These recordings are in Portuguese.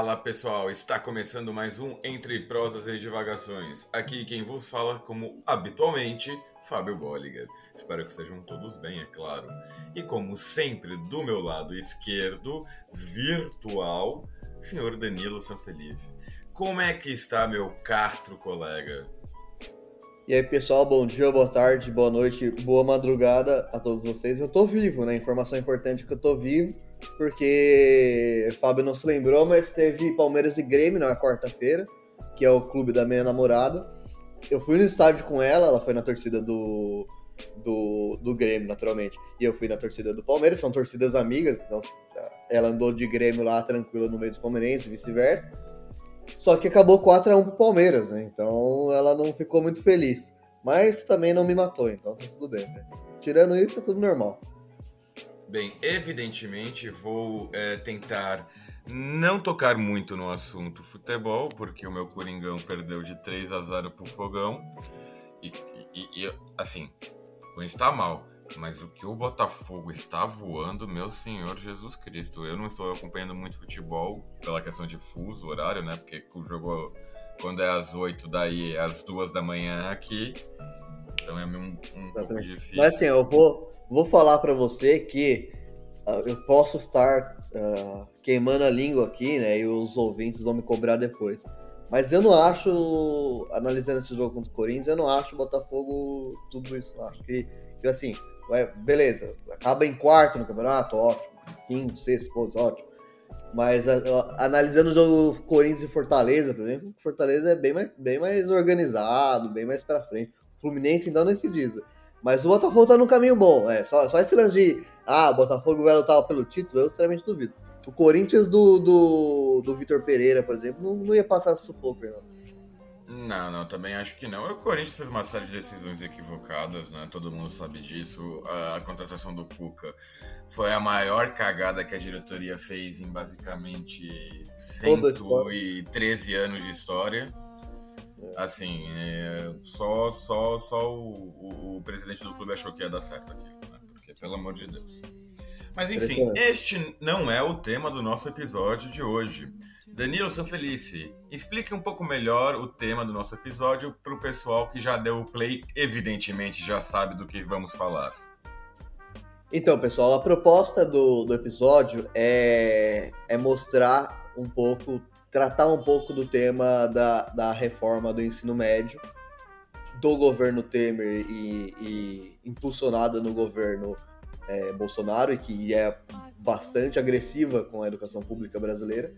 Fala pessoal, está começando mais um Entre Prosas e Divagações. Aqui quem vos fala, como habitualmente, Fábio Bolliger. Espero que estejam todos bem, é claro. E como sempre, do meu lado esquerdo, virtual, senhor Danilo Sanfelice. Como é que está meu castro colega? E aí, pessoal, bom dia, boa tarde, boa noite, boa madrugada a todos vocês. Eu tô vivo, né? Informação importante que eu tô vivo porque Fábio não se lembrou, mas teve Palmeiras e Grêmio na quarta-feira, que é o clube da minha namorada. Eu fui no estádio com ela, ela foi na torcida do, do, do Grêmio, naturalmente, e eu fui na torcida do Palmeiras, são torcidas amigas, então ela andou de Grêmio lá tranquila no meio dos palmeirenses e vice-versa. Só que acabou 4 a 1 pro Palmeiras, né? Então ela não ficou muito feliz. Mas também não me matou, então tá tudo bem, né? Tirando isso, tá tudo normal. Bem, evidentemente vou é, tentar não tocar muito no assunto futebol, porque o meu Coringão perdeu de 3 a 0 pro Fogão. E, e, e assim, o está mal, mas o que o Botafogo está voando, meu Senhor Jesus Cristo. Eu não estou acompanhando muito futebol pela questão de fuso, horário, né? Porque o jogo, quando é às 8, daí é às 2 da manhã aqui. Então é um, um pouco difícil. Mas assim, eu vou, vou falar para você que uh, eu posso estar uh, queimando a língua aqui, né? E os ouvintes vão me cobrar depois. Mas eu não acho, analisando esse jogo contra o Corinthians, eu não acho o Botafogo tudo isso. Eu acho que, que assim, beleza, acaba em quarto no campeonato, ótimo. Quinto, sexto pontos, ótimo. Mas uh, analisando o jogo Corinthians e Fortaleza, por exemplo, Fortaleza é bem mais, bem mais organizado, bem mais pra frente. Fluminense, então, nem se diz. Mas o Botafogo tá no caminho bom. É, só, só esse lance de ah, o Botafogo vai lutar pelo título, eu sinceramente duvido. O Corinthians do, do, do Vitor Pereira, por exemplo, não, não ia passar sufoco, não. Não, não, também acho que não. O Corinthians fez uma série de decisões equivocadas, né? Todo mundo sabe disso. A, a, contratação do Cuca foi a maior cagada que a diretoria fez em basicamente 113 anos de história. Assim, é, só, só, só o, o, o, presidente do clube achou que ia dar certo aqui, né? Porque, pelo amor de Deus. Mas enfim, este não é o tema do nosso episódio de hoje. Danilo Sanfelice, explique um pouco melhor o tema do nosso episódio para o pessoal que já deu o play, evidentemente já sabe do que vamos falar. Então, pessoal, a proposta do, do episódio é, é mostrar um pouco tratar um pouco do tema da, da reforma do ensino médio do governo Temer e, e impulsionada no governo é, Bolsonaro e que é bastante agressiva com a educação pública brasileira,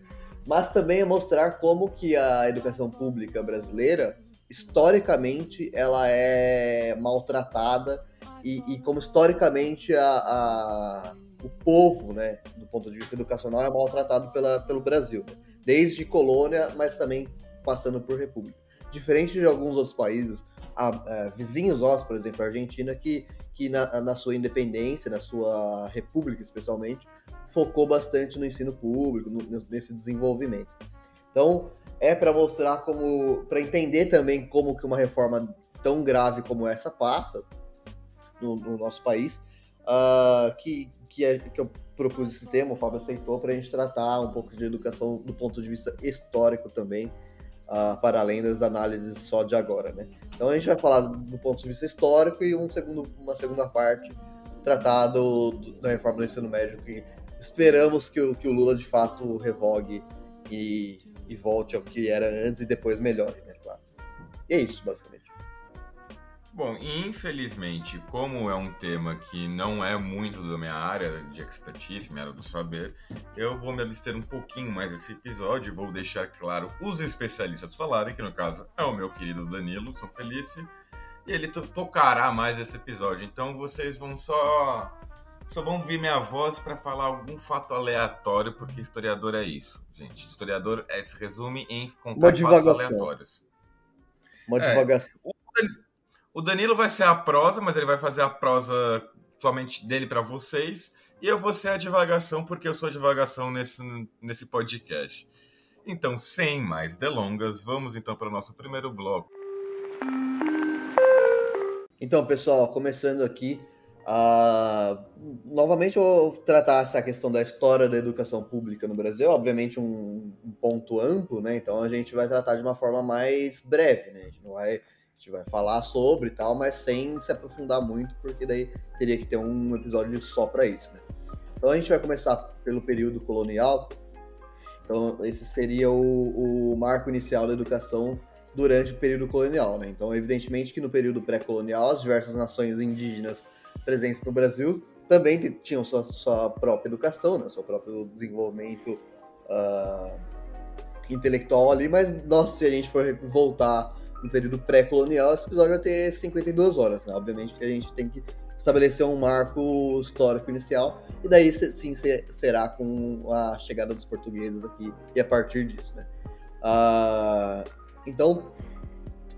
mas também é mostrar como que a educação pública brasileira historicamente ela é maltratada e, e como historicamente a, a, o povo, né, do ponto de vista educacional, é maltratado pela, pelo Brasil. Né? Desde colônia, mas também passando por república. Diferente de alguns outros países, a, a, vizinhos nossos, por exemplo, a Argentina, que, que na, na, sua independência, na sua república especialmente, focou bastante no ensino público, no, nesse desenvolvimento. Então, é para mostrar como, para entender também como que uma reforma tão grave como essa passa no, no nosso país, uh, que, que, é, que eu propus esse tema, o Fábio aceitou, para a gente tratar um pouco de educação do ponto de vista histórico também, uh, para além das análises só de agora, né? Então a gente vai falar do ponto de vista histórico e um segundo, uma segunda parte tratar do, do, da reforma do ensino médio, que esperamos que o, que o Lula de fato revogue e, e volte ao que era antes e depois melhore, né? Claro. E é isso, basicamente. Bom, infelizmente, como é um tema que não é muito da minha área de expertise, minha área do saber, eu vou me abster um pouquinho mais desse episódio, vou deixar claro os especialistas falarem, que no caso é o meu querido Danilo São Felice, e ele tocará mais esse episódio. Então vocês vão só só vão ver minha voz para falar algum fato aleatório, porque historiador é isso, gente. Historiador é, se resume em contar fatos aleatórios. Uma é, divagação. O o Danilo vai ser a prosa, mas ele vai fazer a prosa somente dele para vocês. E eu vou ser a divagação, porque eu sou a divagação nesse, nesse podcast. Então, sem mais delongas, vamos então para o nosso primeiro bloco. Então, pessoal, começando aqui, Uh, novamente, eu vou tratar essa questão da história da educação pública no Brasil, obviamente um, um, ponto amplo, né? Então a gente vai tratar de uma forma mais breve, né? A gente, não vai, gente vai falar sobre e tal, mas sem se aprofundar muito, porque daí teria que ter um episódio só para isso, né? Então a gente vai começar pelo período colonial. Então esse seria o, o marco inicial da educação durante o período colonial, né? Então evidentemente que no período pré-colonial as diversas nações indígenas presentes no Brasil também tinham sua, sua própria educação, né, seu próprio desenvolvimento uh, intelectual ali, mas nossa, se a gente for voltar no período pré-colonial, esse episódio vai ter 52 horas, né? Obviamente que a gente tem que estabelecer um marco histórico inicial, e daí sim será com a chegada dos portugueses aqui e a partir disso, né? Uh, então,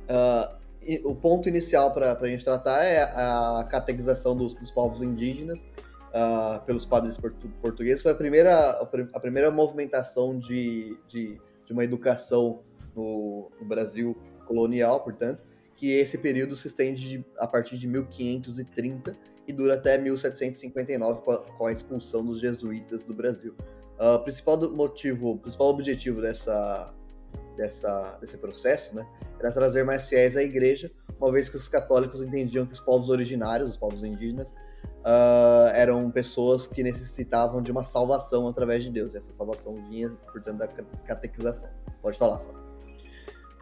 uh, o ponto inicial para a gente tratar é a catequização dos, dos povos indígenas uh, pelos padres portu portugueses. Foi a primeira, a primeira movimentação de, de, de uma educação no, no, Brasil colonial, portanto, que esse período se estende de, a partir de 1530 e dura até 1759 com a, com a expulsão dos jesuítas do Brasil. Uh, o principal motivo, principal objetivo dessa dessa, desse processo, né, era trazer mais fiéis à igreja, uma vez que os católicos entendiam que os povos originários, os povos indígenas, uh, eram pessoas que necessitavam de uma salvação através de Deus. E essa salvação vinha, portanto, da catequização. Pode falar, Fábio.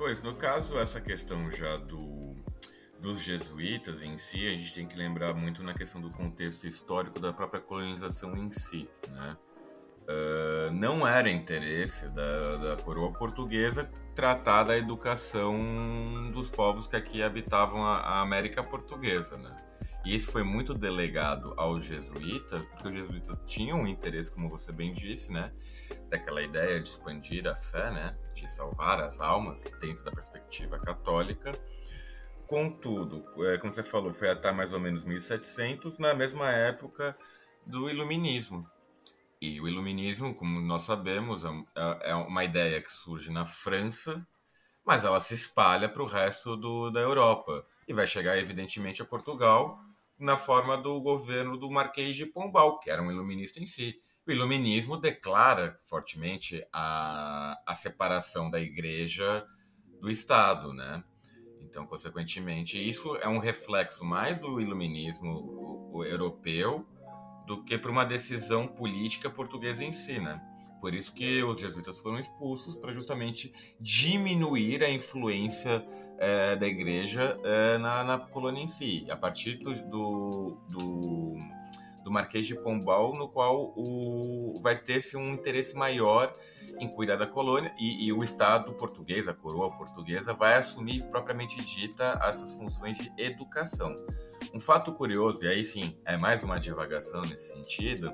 Pois, no caso, essa questão já do, dos jesuítas em si, a gente tem que lembrar muito na questão do contexto histórico da própria colonização em si, né? Uh, não era interesse da, da, coroa portuguesa tratar da educação dos povos que aqui habitavam a, a, América Portuguesa, né? E isso foi muito delegado aos jesuítas, porque os jesuítas tinham um interesse, como você bem disse, né? Daquela ideia de expandir a fé, né? De salvar as almas dentro da perspectiva católica. Contudo, é, como você falou, foi até mais ou menos 1700, na mesma época do Iluminismo, e o iluminismo, como nós sabemos, é, é, é uma ideia que surge na França, mas ela se espalha para o resto do, da Europa e vai chegar, evidentemente, a Portugal na forma do governo do Marquês de Pombal, que era um iluminista em si. O iluminismo declara fortemente a, a separação da igreja do Estado, né? Então, consequentemente, isso é um reflexo mais do iluminismo europeu do que para uma decisão política portuguesa em si, né? Por isso que os jesuítas foram expulsos para justamente diminuir a influência é, da igreja é, na, na, colônia em si. A partir do, do, do, Marquês de Pombal, no qual o, vai ter-se um interesse maior em cuidar da colônia e, e, o Estado português, a coroa portuguesa, vai assumir propriamente dita essas funções de educação. Um fato curioso, e aí sim é mais uma divagação nesse sentido,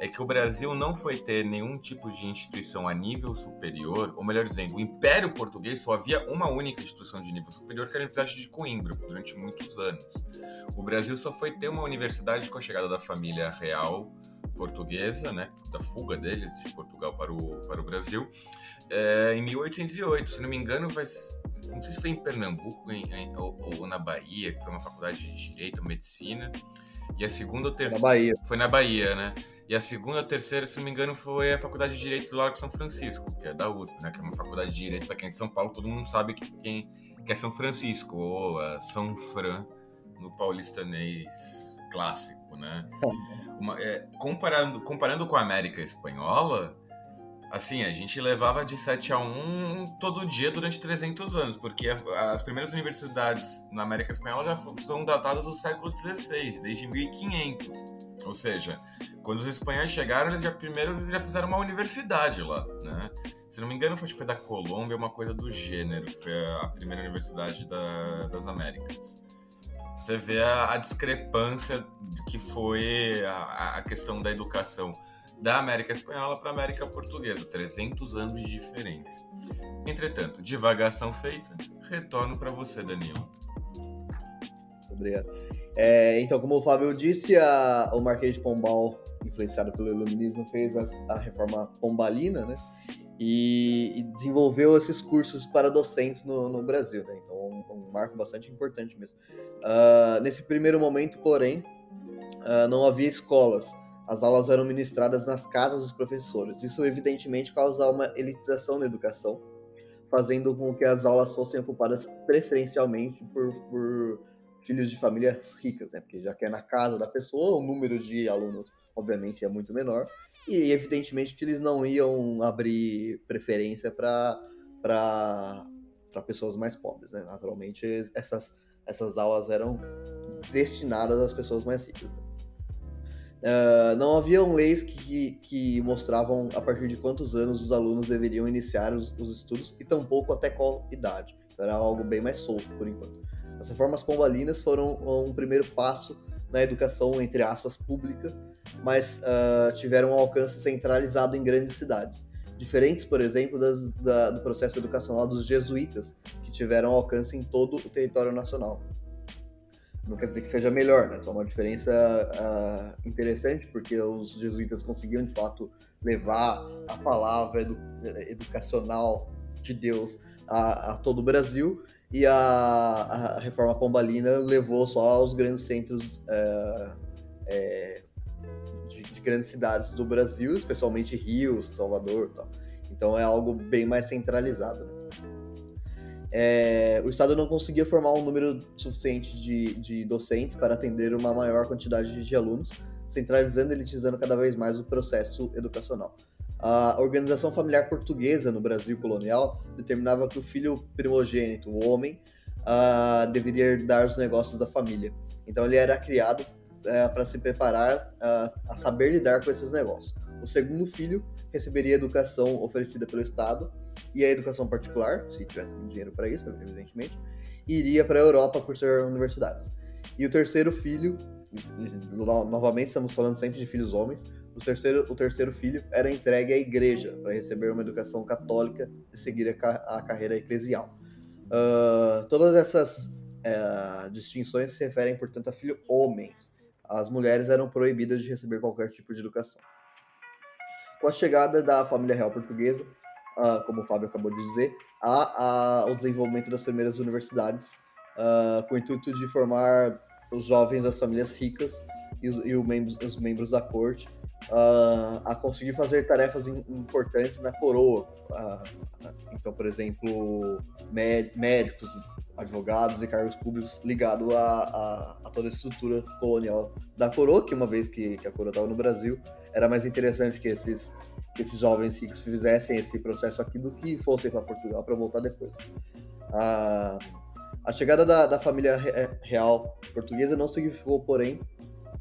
é que o Brasil não foi ter nenhum tipo de instituição a nível superior, ou melhor dizendo, o Império Português só havia uma única instituição de nível superior, que era a Universidade de Coimbra, durante muitos anos. O Brasil só foi ter uma universidade com a chegada da família real portuguesa, né, da fuga deles de Portugal para o, para o Brasil, é, em 1808. Se não me engano, vai, não sei se foi em Pernambuco em, em, ou, ou, na Bahia, que foi uma faculdade de Direito, Medicina. E a segunda ou terceira. Na Bahia. Foi na Bahia, né? E a segunda ou terceira, se não me engano, foi a Faculdade de Direito do Largo São Francisco, que é da USP, né? Que é uma faculdade de Direito para quem é de São Paulo, todo mundo sabe que, quem, que é São Francisco, ou a São Fran, no paulistanês clássico, né? Uma, é, comparando, comparando com a América Espanhola, Assim, a gente levava de 7 a 1 todo dia durante 300 anos, porque as primeiras universidades na América Espanhola já são datadas do século XVI, desde 1500. Ou seja, quando os espanhóis chegaram, eles já primeiro já fizeram uma universidade lá, né? Se não me engano, foi, foi da Colômbia, uma coisa do gênero, que foi a primeira universidade da, das Américas. Você vê a, a discrepância que foi a, a questão da educação da América Espanhola para a América Portuguesa, 300 anos de diferença. Entretanto, divagação feita, retorno para você, Danilo. Obrigado. É, então, como o Fábio disse, a, o Marquês de Pombal, influenciado pelo Iluminismo, fez a, a reforma pombalina, né? E, e, desenvolveu esses cursos para docentes no, no Brasil, né? Então, um, um marco bastante importante mesmo. Uh, nesse primeiro momento, porém, uh, não havia escolas. As aulas eram ministradas nas casas dos professores. Isso, evidentemente, causa uma elitização na educação, fazendo com que as aulas fossem ocupadas preferencialmente por, por filhos de famílias ricas, né? Porque já que é na casa da pessoa, o número de alunos, obviamente, é muito menor. E, evidentemente, que eles não iam abrir preferência para pessoas mais pobres, né? Naturalmente, essas, essas aulas eram destinadas às pessoas mais ricas. Uh, não haviam leis que, que mostravam a partir de quantos anos os alunos deveriam iniciar os, os estudos e tampouco até qual idade. Então, era algo bem mais solto por enquanto. As reformas pombalinas foram um primeiro passo na educação, entre aspas, pública, mas uh, tiveram um alcance centralizado em grandes cidades. Diferentes, por exemplo, das, da, do processo educacional dos jesuítas, que tiveram alcance em todo o território nacional. Não quer dizer que seja melhor, né? Só uma diferença uh, interessante, porque os jesuítas conseguiam, de fato, levar a palavra edu educacional de Deus a, a, todo o Brasil, e a, a, reforma pombalina levou só aos grandes centros é, é, de, de, grandes cidades do Brasil, especialmente Rio, Salvador tal. Então é algo bem mais centralizado. É, o Estado não conseguia formar um número suficiente de, de docentes para atender uma maior quantidade de alunos, centralizando e elitizando cada vez mais o processo educacional. A organização familiar portuguesa no Brasil colonial determinava que o filho primogênito, o homem, uh, deveria herdar os negócios da família. Então ele era criado uh, para se preparar uh, a saber lidar com esses negócios. O segundo filho receberia a educação oferecida pelo Estado e a educação particular, se tivesse dinheiro para isso, evidentemente, iria para a Europa por universidades. E o terceiro filho, novamente estamos falando sempre de filhos homens, o terceiro, o terceiro filho era entregue à igreja para receber uma educação católica e seguir a, a carreira eclesial. Uh, todas essas uh, distinções se referem, portanto, a filhos homens. As mulheres eram proibidas de receber qualquer tipo de educação. Com a chegada da família real portuguesa, uh, como o Fábio acabou de dizer, há, o desenvolvimento das primeiras universidades uh, com o intuito de formar os jovens das famílias ricas e os, e membros, os membros da corte uh, a conseguir fazer tarefas importantes na coroa. então, por exemplo, médicos, advogados e cargos públicos ligados a, a, a, toda a estrutura colonial da coroa, que uma vez que, que a coroa estava no Brasil, era mais interessante que esses que esses jovens ricos fizessem esse processo aqui do que fossem para Portugal para voltar depois. A, a chegada da, da família real portuguesa não significou, porém,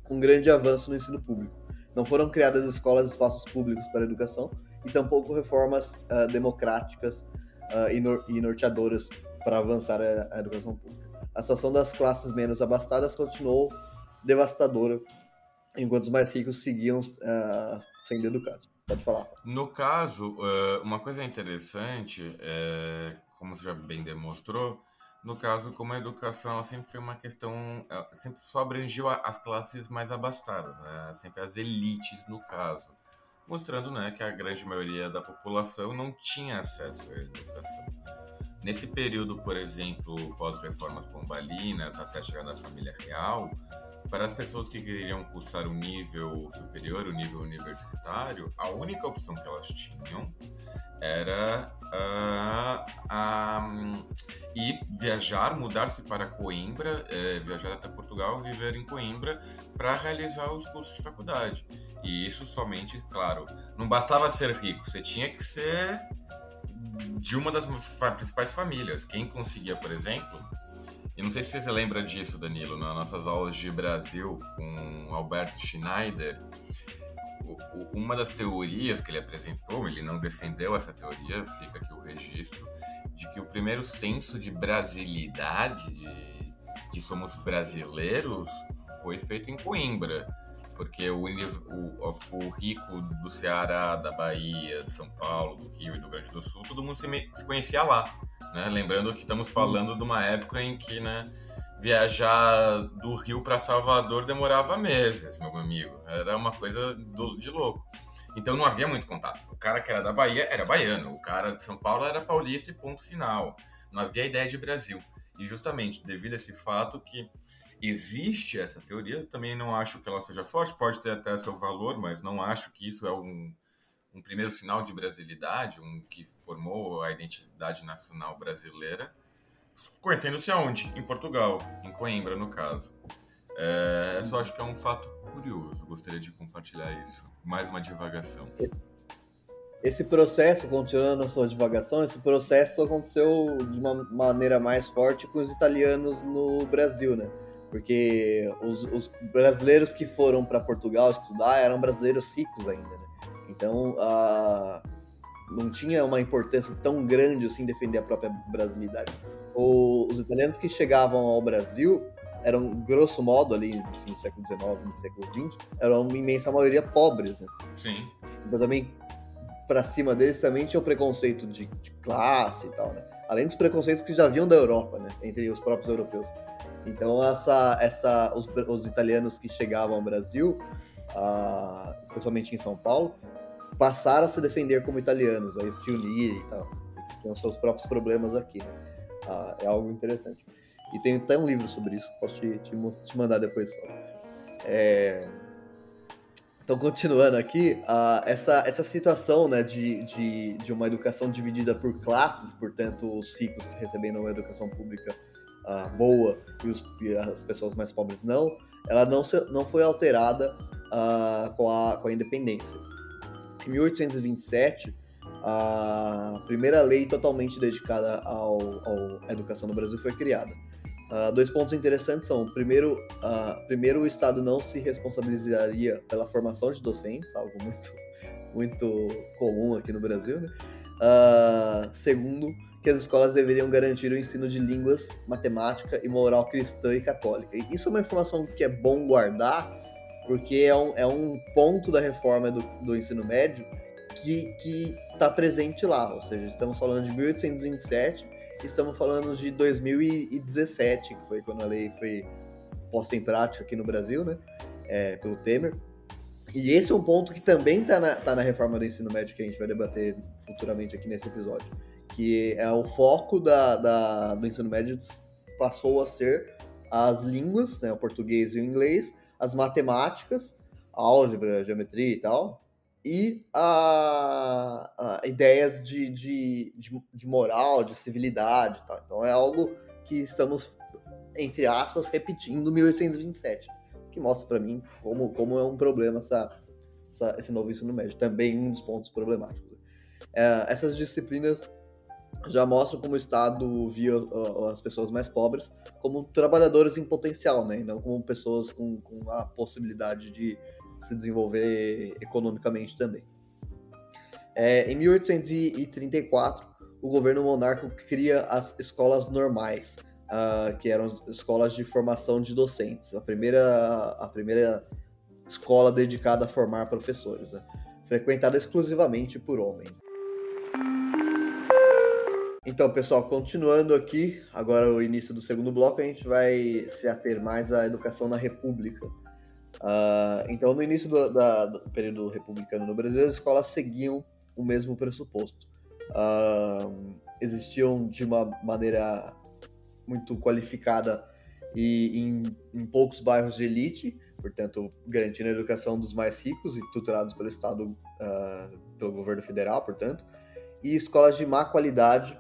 um grande avanço no ensino público. Não foram criadas escolas e espaços públicos para a educação e tampouco reformas uh, democráticas uh, e, nor e, norteadoras para avançar a, a educação pública. A situação das classes menos abastadas continuou devastadora enquanto os mais ricos seguiam uh, sendo educados. Pode falar. No caso, uh, uma coisa interessante, é, como você já bem demonstrou, no caso, como a educação sempre foi uma questão, sempre só abrangiu as classes mais abastadas, né? sempre as elites, no caso, mostrando né, que a grande maioria da população não tinha acesso à educação. Nesse período, por exemplo, pós-reformas pombalinas, até chegar na família real, para as pessoas que queriam cursar o nível superior, o nível universitário, a única opção que elas tinham era uh, uh, ir viajar, mudar-se para Coimbra, uh, viajar até Portugal, viver em Coimbra para realizar os cursos de faculdade. E isso somente, claro, não bastava ser rico, você tinha que ser de uma das principais famílias. Quem conseguia, por exemplo, e não sei se você lembra disso, Danilo, nas nossas aulas de Brasil com Alberto Schneider, uma das teorias que ele apresentou, ele não defendeu essa teoria, fica aqui o registro, de que o primeiro senso de brasilidade, de, de somos brasileiros, foi feito em Coimbra. Porque o, o, o, rico do Ceará, da Bahia, de São Paulo, do Rio e do Grande do Sul, todo mundo se, se conhecia lá. Né? Lembrando que estamos falando de uma época em que né, viajar do Rio para Salvador demorava meses, meu amigo. Era uma coisa do, de louco. Então não havia muito contato. O cara que era da Bahia era baiano, o cara de São Paulo era paulista e ponto final. Não havia ideia de Brasil. E justamente devido a esse fato que existe essa teoria, também não acho que ela seja forte, pode ter até seu valor, mas não acho que isso é um, um primeiro sinal de brasilidade, um que formou a identidade nacional brasileira. Conhecendo-se aonde? Em Portugal, em Coimbra, no caso. É, só acho que é um fato curioso, gostaria de compartilhar isso. Mais uma divagação. Esse, esse processo, continuando a sua divagação, esse processo aconteceu de uma maneira mais forte com os italianos no Brasil, né? Porque os, os brasileiros que foram para Portugal estudar eram brasileiros ricos ainda, né? Então, uh, não tinha uma importância tão grande assim defender a própria brasilidade. O, os italianos que chegavam ao Brasil eram, grosso modo, ali no fim do século XIX, no século XX, eram uma imensa maioria pobres, né? Sim. Então também para cima deles também tinha o preconceito de, de, classe e tal, né? Além dos preconceitos que já vinham da Europa, né? Entre os próprios europeus. Então essa, essa, os, os italianos que chegavam ao Brasil, especialmente em São Paulo, passaram a se defender como italianos, a se unir e tal. Tinham seus próprios problemas aqui. Né? Uh, é algo interessante. E tem até um livro sobre isso, posso te, te, te mandar depois. É, então, continuando aqui, uh, essa, essa situação né, de, de, de uma educação dividida por classes, portanto, os ricos recebendo uma educação pública uh, boa e, os, e, as pessoas mais pobres não, ela não, se, não foi alterada uh, com, a, com a independência. Em 1827, a primeira lei totalmente dedicada à educação no Brasil foi criada. Uh, dois pontos interessantes são, primeiro, uh, primeiro, o Estado não se responsabilizaria pela formação de docentes, algo muito, muito comum aqui no Brasil, né? Uh, segundo, que as escolas deveriam garantir o ensino de línguas, matemática e moral cristã e católica. E isso é uma informação que é bom guardar, porque é um, é um ponto da reforma do, do ensino médio que está presente lá. Ou seja, estamos falando de 1827 estamos falando de 2017, que foi quando a lei foi posta em prática aqui no Brasil, né? É, pelo Temer. E esse é um ponto que também está na, tá na reforma do ensino médio que a gente vai debater futuramente aqui nesse episódio. Que é o foco da, da, do ensino médio passou a ser as línguas, né, o português e o inglês, as matemáticas, álgebra, geometria e tal, e a, a ideias de, de, de, de, moral, de civilidade. Então é algo que estamos, entre aspas, repetindo 1827, que mostra para mim como, como é um problema essa, essa, esse novo ensino médio. Também um dos pontos problemáticos. É, essas disciplinas já mostram como o Estado via uh, as pessoas mais pobres como trabalhadores em potencial, né? Não como pessoas com, com a possibilidade de se desenvolver economicamente também. É, em 1834, o governo monarco cria as escolas normais, uh, que eram escolas de formação de docentes, a primeira, a primeira escola dedicada a formar professores, né? frequentada exclusivamente por homens. Então, pessoal, continuando aqui, agora o início do segundo bloco, a gente vai se ater mais à educação na República. Uh, então, no início do, da, do, período republicano no Brasil, as escolas seguiam o mesmo pressuposto. Uh, existiam de uma maneira muito qualificada e em, em, poucos bairros de elite, portanto, garantindo a educação dos mais ricos e tutelados pelo Estado, uh, pelo governo federal, portanto, e escolas de má qualidade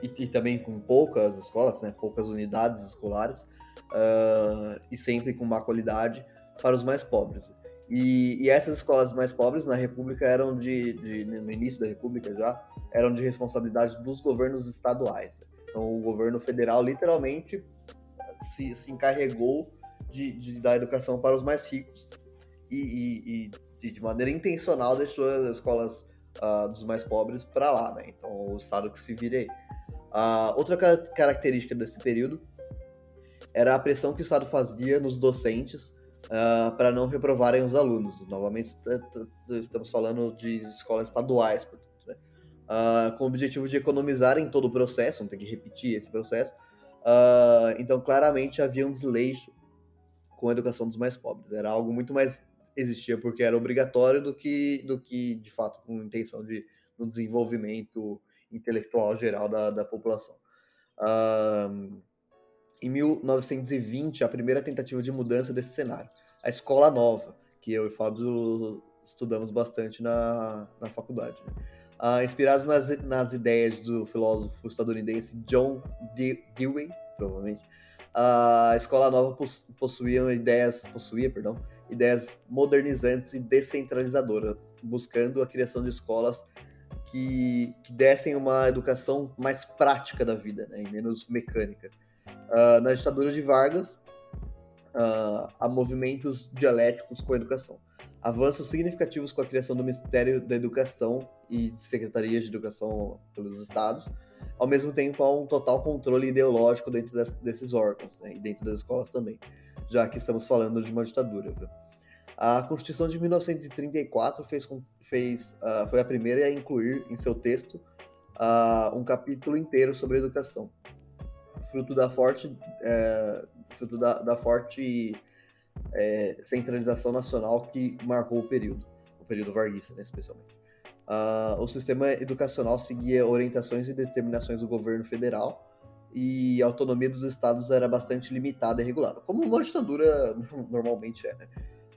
e, e, também com poucas escolas, né, poucas unidades escolares, uh, e sempre com má qualidade para os mais pobres. E, e, essas escolas mais pobres na República eram de, de, no início da República já, eram de responsabilidade dos governos estaduais. Então o governo federal literalmente se, se encarregou de, de, dar educação para os mais ricos e, e, e de maneira intencional deixou as escolas uh, dos mais pobres para lá, né? Então o Estado que se vire aí. Uh, outra característica desse período era a pressão que o Estado fazia nos docentes uh, para não reprovarem os alunos. Novamente, estamos falando de escolas estaduais, portanto, né? uh, com o objetivo de economizar em todo o processo, não ter que repetir esse processo. Uh, então, claramente, havia um desleixo com a educação dos mais pobres. Era algo muito mais existia porque era obrigatório do que, do que de fato, com intenção de no desenvolvimento intelectual geral da, da população. Uh, em 1920, a primeira tentativa de mudança desse cenário. A Escola Nova, que eu e o Fábio estudamos bastante na, na faculdade. Né? Uh, inspirados nas, nas ideias do filósofo estadunidense John Dewey, provavelmente, a Escola Nova possuía ideias, possuía, perdão, ideias modernizantes e descentralizadoras, buscando a criação de escolas que, que dessem uma educação mais prática da vida, né, e menos mecânica. Uh, na ditadura de Vargas, uh, há movimentos dialéticos com a educação. Avanços significativos com a criação do Ministério da Educação e Secretarias de Educação pelos Estados, ao mesmo tempo há um total controle ideológico dentro desses órgãos, né, e dentro das escolas também, já que estamos falando de uma ditadura. Viu? A Constituição de 1934 fez, fez, uh, foi a primeira a incluir em seu texto uh, um capítulo inteiro sobre educação, fruto da forte, é, fruto da, da forte é, centralização nacional que marcou o período, o período varguista, né, especialmente. Uh, o sistema educacional seguia orientações e determinações do governo federal e a autonomia dos estados era bastante limitada e regulada, como uma ditadura normalmente é, né?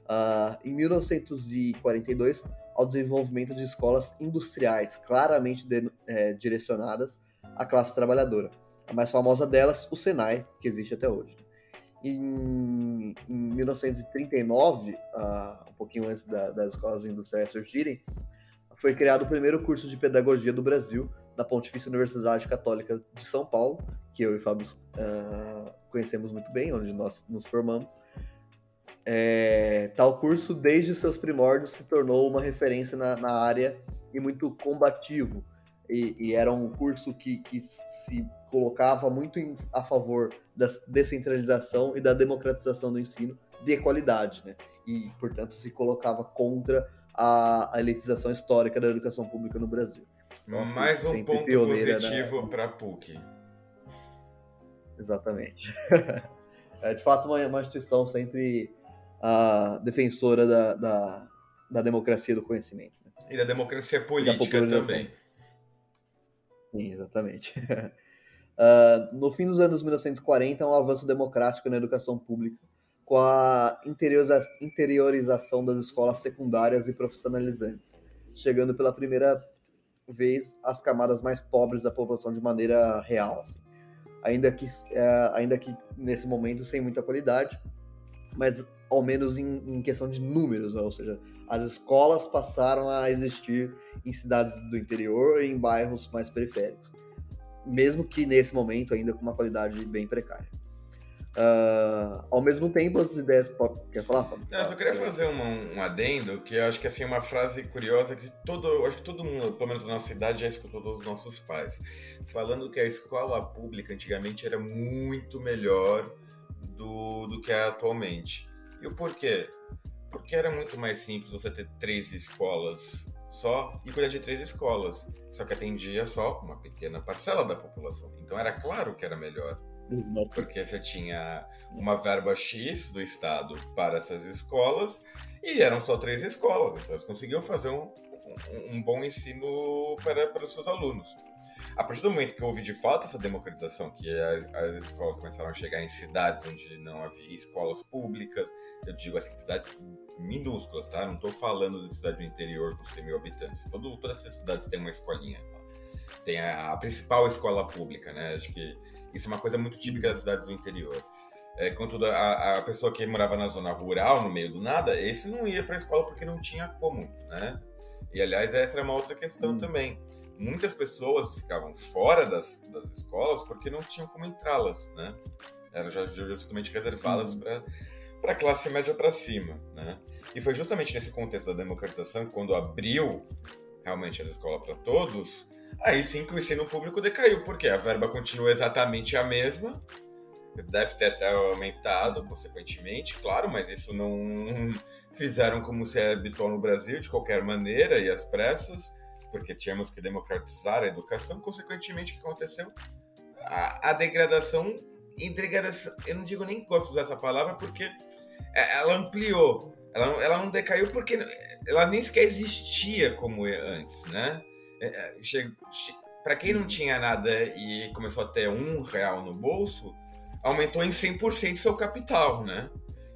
uh, em 1942 ao desenvolvimento de escolas industriais claramente de, é, direcionadas à classe trabalhadora. A mais famosa delas, o Senai, que existe até hoje. Em, em 1939, uh, ah, um pouquinho antes da, das escolas industriais surgirem, foi criado o primeiro curso de pedagogia do Brasil na Pontifícia Universidade Católica de São Paulo, que eu e Fábio uh, conhecemos muito bem, onde nós nos formamos. É, tal curso, desde seus primórdios, se tornou uma referência na, na área e muito combativo. E, e, era um curso que, que se colocava muito em, a favor da descentralização e da democratização do ensino de qualidade, né? E, portanto, se colocava contra a, a elitização histórica da educação pública no Brasil. Então, Mais um ponto positivo para a PUC. Exatamente. é de fato uma, uma instituição sempre a defensora da, da, da democracia do conhecimento. Né? E da democracia política da também. Sim, exatamente. uh, no fim dos anos 1940, um avanço democrático na educação pública, com a interiorização das escolas secundárias e profissionalizantes, chegando pela primeira vez às camadas mais pobres da população de maneira real. Assim. Ainda, que, uh, ainda que nesse momento sem muita qualidade, mas ao menos em, em questão de números, ou seja, as escolas passaram a existir em cidades do interior e em bairros mais periféricos, mesmo que nesse momento ainda com uma qualidade bem precária. Uh, ao mesmo tempo, as ideias. Quer falar, Fábio? Não, eu só queria fazer um, adendo, que eu acho que assim, uma frase curiosa que todo. acho que todo mundo, pelo menos na nossa idade, já escutou dos nossos pais. Falando que a escola pública antigamente era muito melhor do, do que é atualmente. E o porquê? Porque era muito mais simples você ter três escolas só e cuidar de três escolas. Só que atendia só uma pequena parcela da população. Então era claro que era melhor. Nossa. Porque você tinha uma verba X do Estado para essas escolas e eram só três escolas. Então eles conseguiam fazer um, um, um bom ensino para, para os seus alunos. A partir do momento que houve de fato essa democratização, que as, as escolas começaram a chegar em cidades onde não havia escolas públicas, eu digo assim, cidades minúsculas, tá? Não estou falando de cidade do interior com 100 mil habitantes. Todo, todas essas cidades têm uma escolinha. Tem a, a, principal escola pública, né? Acho que isso é uma coisa muito típica das cidades do interior. É, contudo, a, a pessoa que morava na zona rural, no meio do nada, esse não ia para a escola porque não tinha como, né? E aliás, essa era uma outra questão hum. também muitas pessoas ficavam fora das, das escolas porque não tinham como entrá-las, né? Eram justamente reservadas para a classe média para cima, né? E foi justamente nesse contexto da democratização, quando abriu realmente as escolas para todos, aí sim que o ensino público decaiu, porque a verba continua exatamente a mesma, deve ter até aumentado, consequentemente, claro, mas isso não fizeram como se é habitual no Brasil, de qualquer maneira, e às pressas, porque tínhamos que democratizar a educação, consequentemente, o que aconteceu? A, a degradação, degradação, eu não digo nem gosto de usar essa palavra, porque é, ela ampliou, ela, ela não decaiu porque ela nem sequer existia como é antes, né? É, Para quem não tinha nada e começou a ter um real no bolso, aumentou em 100% seu capital, né?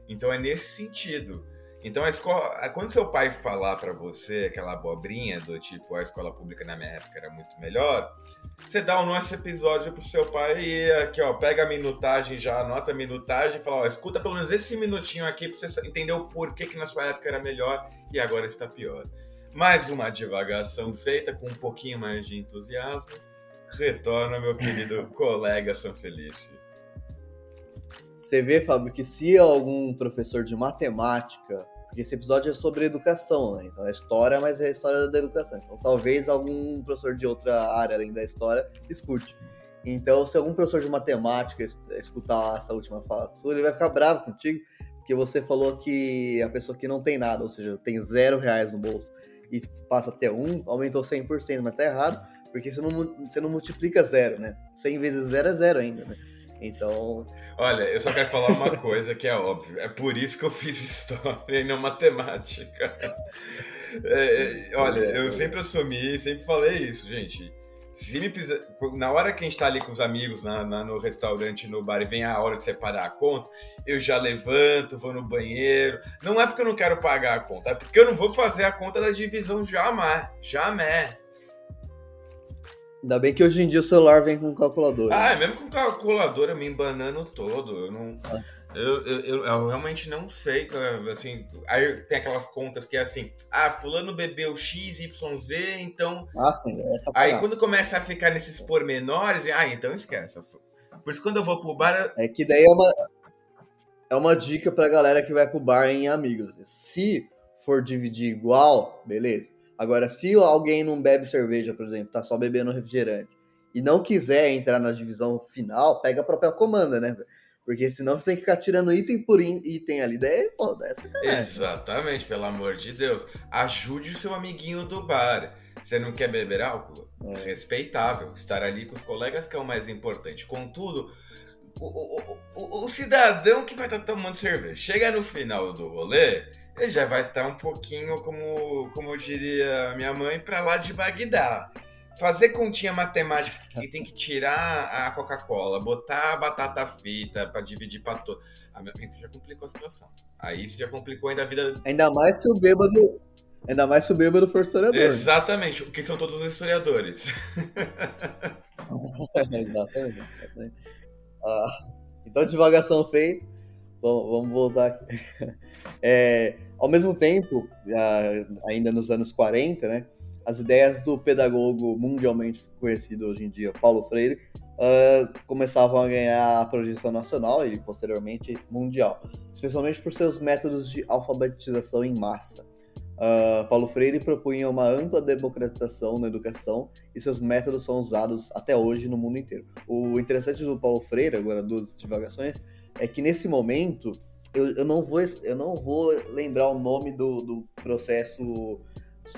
Então é nesse sentido. Então a escola, quando seu pai falar para você aquela abobrinha do tipo a escola pública na minha época era muito melhor, você dá o nosso episódio pro seu pai e aqui ó, pega a minutagem já, anota a minutagem e fala, ó, escuta pelo menos esse minutinho aqui pra você entender o porquê que na sua época era melhor e agora está pior. Mais uma divagação feita com um pouquinho mais de entusiasmo. Retorna, meu querido colega São Felice. Você vê, Fábio, que se algum professor de matemática, esse episódio é sobre educação, né? Então é história, mas é a história da educação. Então talvez algum professor de outra área além da história escute. Então, se algum professor de matemática escutar essa última fala sua, ele vai ficar bravo contigo, porque você falou que a pessoa que não tem nada, ou seja, tem zero reais no bolso, e passa a ter um, aumentou 100%, mas tá errado, porque você não, você não multiplica zero, né? 100 vezes zero é zero ainda, né? Então. Olha, eu só quero falar uma coisa que é óbvio. É por isso que eu fiz história e não matemática. É, é olha, eu sempre assumi, sempre falei isso, gente. Se me precisa, na hora que a gente tá ali com os amigos na, na, no restaurante, no bar, e vem a hora de separar a conta, eu já levanto, vou no banheiro. Não é porque eu não quero pagar a conta, é porque eu não vou fazer a conta da divisão jamais. Jamais. Ainda bem que hoje em dia o celular vem com calculadora. Ah, é mesmo com calculadora me embanando todo. Eu não. Eu, eu, eu, eu, realmente não sei, assim, aí tem aquelas contas que é assim, ah, fulano bebeu X, Y, Z, então... Ah, sim, essa Aí quando começa a ficar nesses pormenores, ah, então esquece. Por isso quando eu vou pro bar... É que daí é uma, é uma dica pra galera que vai pro bar em amigos. Se for dividir igual, beleza. Agora, se alguém não bebe cerveja, por exemplo, tá só bebendo refrigerante, e não quiser entrar na divisão final, pega a própria comanda, né? Porque senão você tem que ficar tirando item por item ali. Daí, pô, daí é Exatamente, pelo amor de Deus. Ajude o seu amiguinho do bar. Você não quer beber álcool? É. Respeitável. Estar ali com os colegas que é o mais importante. Contudo, o, o, o, o cidadão que vai estar tomando cerveja, chega no final do rolê, ele já vai estar um pouquinho, como, como diria minha mãe, para lá de Bagdá. Fazer continha matemática que tem que tirar a Coca-Cola, botar a batata frita para dividir para todo. Ah, meu amigo, já complicou a situação. Aí isso já complicou ainda a vida. Ainda mais se o bêbado. Ainda mais se o bêbado for historiador. Exatamente, o que são todos os historiadores. Exatamente. Ah, então, divagação feita. Vamos, vamos voltar aqui. É, ao mesmo tempo, ainda nos anos 40, né, as ideias do pedagogo mundialmente conhecido hoje em dia, Paulo Freire, uh, começavam a ganhar projeção nacional e posteriormente mundial, especialmente por seus métodos de alfabetização em massa. Uh, Paulo Freire propunha uma ampla democratização na educação e seus métodos são usados até hoje no mundo inteiro. O interessante do Paulo Freire, agora duas divagações, é que nesse momento eu, eu, não, vou, eu não vou lembrar o nome do, do processo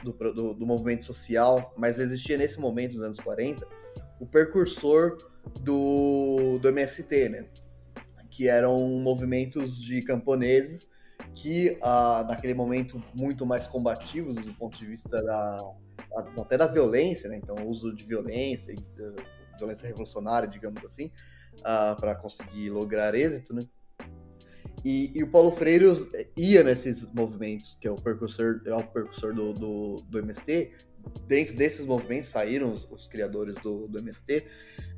do, do, do, movimento social, mas existia nesse momento, nos anos 40, o precursor do, do MST, né? Que eram movimentos de camponeses que, ah, naquele momento, muito mais combativos do ponto de vista da, até da violência, né? Então, uso de violência, violência revolucionária, digamos assim, ah, para conseguir lograr êxito, né? E, e, o Paulo Freire ia nesses movimentos, que é o percursor, é o percursor do, do, do MST. Dentro desses movimentos saíram os, os criadores do, do MST. Uh,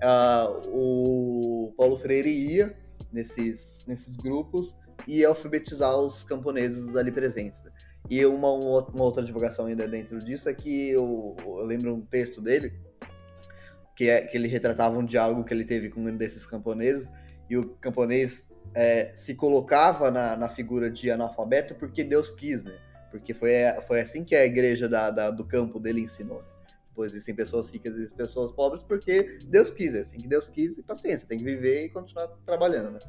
ah, o Paulo Freire ia nesses, nesses grupos e alfabetizar os camponeses ali presentes. E uma, uma outra divulgação ainda dentro disso é que eu, eu lembro um texto dele que, é, que ele retratava um diálogo que ele teve com um desses camponeses e o camponês é, se colocava na, na figura de analfabeto porque Deus quis, né? Porque foi, foi assim que a igreja da, da do campo dele ensinou. Né? Depois existem pessoas ricas e pessoas pobres porque Deus quis, é assim que Deus quis e paciência, tem que viver e continuar trabalhando, né?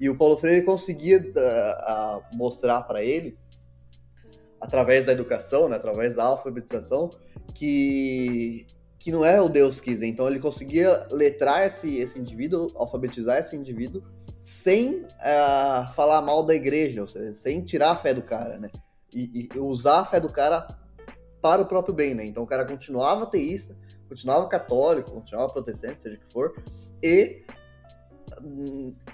E o Paulo Freire conseguia uh, mostrar para ele, através da educação, né, através da alfabetização, que que não é o Deus quis. Então ele conseguia letrar esse, esse indivíduo, alfabetizar esse indivíduo sem uh, falar mal da igreja, ou seja, sem tirar a fé do cara, né? E, e, usar a fé do cara para o próprio bem, né? Então o cara continuava ateísta, continuava católico, continuava protestante, seja o que for, e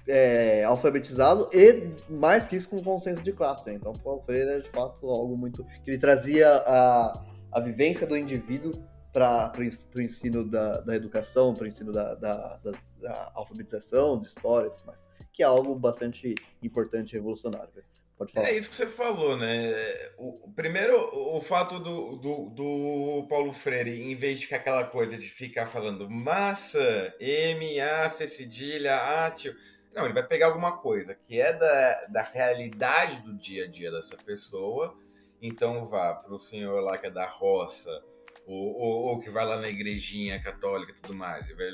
é, alfabetizado e, mais que isso, com consciência de classe. Né? Então, Paulo Freire era de fato algo muito. ele trazia a, a vivência do indivíduo para o ensino da, da educação, para o ensino da, da, da, alfabetização, de história e tudo mais, que é algo bastante importante e revolucionário. Pode falar. É isso que você falou, né? O, primeiro, o fato do, do, do, Paulo Freire, em vez de ficar aquela coisa de ficar falando massa, M, A, C, cedilha, A, tio. Não, ele vai pegar alguma coisa que é da, da realidade do dia a dia dessa pessoa. Então vá para o senhor lá que é da roça, ou, ou, ou, que vai lá na igrejinha católica e tudo mais. Ele vai,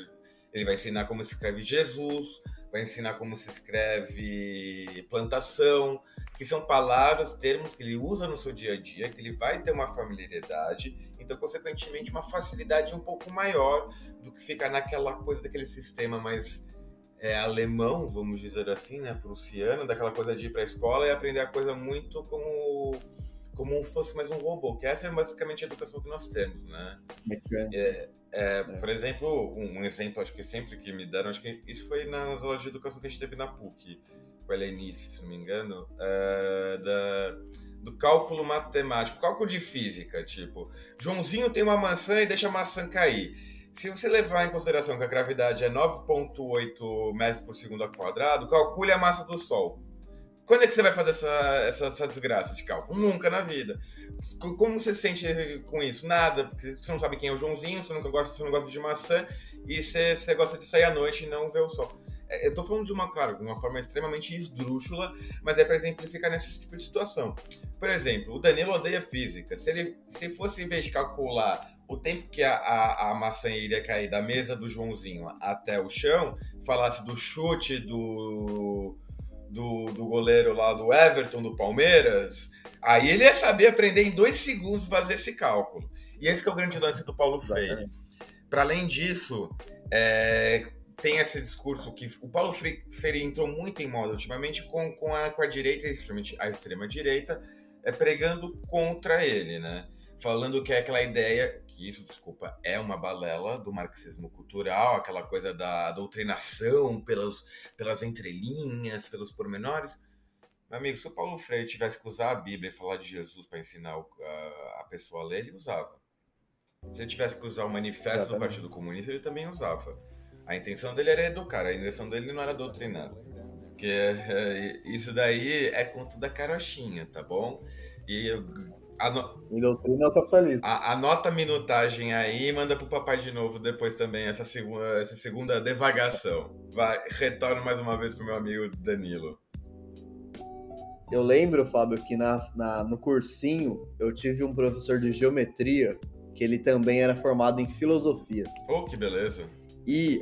ele vai ensinar como escreve Jesus, vai ensinar como se escreve plantação, que são palavras, termos que ele usa no seu dia a dia, que ele vai ter uma familiaridade, então, consequentemente, uma facilidade um pouco maior do que ficar naquela coisa daquele sistema mais é, alemão, vamos dizer assim, né, prussiano, daquela coisa de ir para a escola e aprender a coisa muito como como se fosse mais um robô, que essa é basicamente a educação que nós temos, né? É, é, é, por exemplo, um, um, exemplo, acho que sempre que me deram, acho que isso foi nas aulas de educação que a gente teve na PUC, com a Helenice, se não me engano, é, da, do cálculo matemático, cálculo de física, tipo, Joãozinho tem uma maçã e deixa a maçã cair. Se você levar em consideração que a gravidade é 9,8 metros por segundo ao quadrado, calcule a massa do Sol. Quando é que você vai fazer essa, essa, essa desgraça de cálculo? Nunca na vida. Como você se sente com isso? Nada, porque você não sabe quem é o Joãozinho, você, nunca gosta, você não gosta de maçã e você, você gosta de sair à noite e não ver o sol. É, eu tô falando de uma, claro, de uma forma extremamente esdrúxula, mas é para exemplificar nesse tipo de situação. Por exemplo, o Danilo odeia física. Se ele se fosse, em vez de calcular o tempo que a, a, a maçã iria cair da mesa do Joãozinho até o chão, falasse do chute do, do, do goleiro lá do Everton, do Palmeiras, Aí ele ia saber aprender em dois segundos fazer esse cálculo. E esse é o grande lance do Paulo Freire. Para além disso, é, tem esse discurso que o Paulo Freire entrou muito em moda ultimamente com, com, a, com a direita, a extrema direita, é, pregando contra ele, né? Falando que é aquela ideia, que isso, desculpa, é uma balela do marxismo cultural, aquela coisa da doutrinação pelas, pelas entrelinhas, pelos pormenores. Meu amigo, se o Paulo Freire tivesse que usar a Bíblia e falar de Jesus para ensinar a, pessoa a ler, ele usava. Se ele tivesse que usar o manifesto Exatamente. do Partido Comunista, ele também usava. A intenção dele era educar, a intenção dele não era doutrinar. Porque é, isso daí é conto da carochinha, tá bom? E Ano... Doutrina é o capitalismo. A, anota a minutagem aí e manda pro papai de novo depois também essa segunda, essa segunda devagação. Vai, retorno mais uma vez pro meu amigo Danilo. Eu lembro, Fábio, que na, na, no cursinho eu tive um professor de geometria que ele também era formado em filosofia. Oh, que beleza! E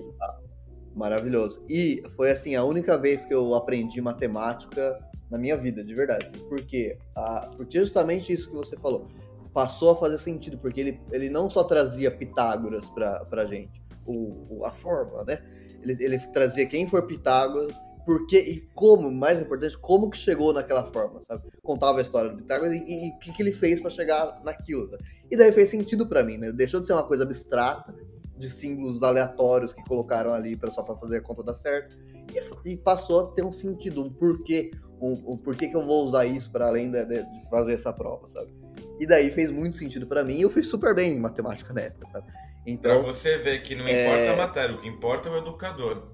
maravilhoso. E foi assim a única vez que eu aprendi matemática na minha vida, de verdade. Porque, a, porque justamente isso que você falou passou a fazer sentido, porque ele, ele não só trazia Pitágoras pra, pra gente, o, a fórmula, né? Ele, ele trazia quem for Pitágoras por que e como, mais importante, como que chegou naquela forma, sabe? Contava a história do Pitágoras e o que, que ele fez para chegar naquilo. Né? E daí fez sentido para mim, né? Deixou de ser uma coisa abstrata, de símbolos aleatórios que colocaram ali pra, só para fazer a conta dar certo, e, e, passou a ter um sentido, um porquê, um, um porquê que eu vou usar isso para além de, de, fazer essa prova, sabe? E daí fez muito sentido para mim e eu fiz super bem em matemática na época, sabe? Então, pra você ver que não importa é... a matéria, o que importa é o educador.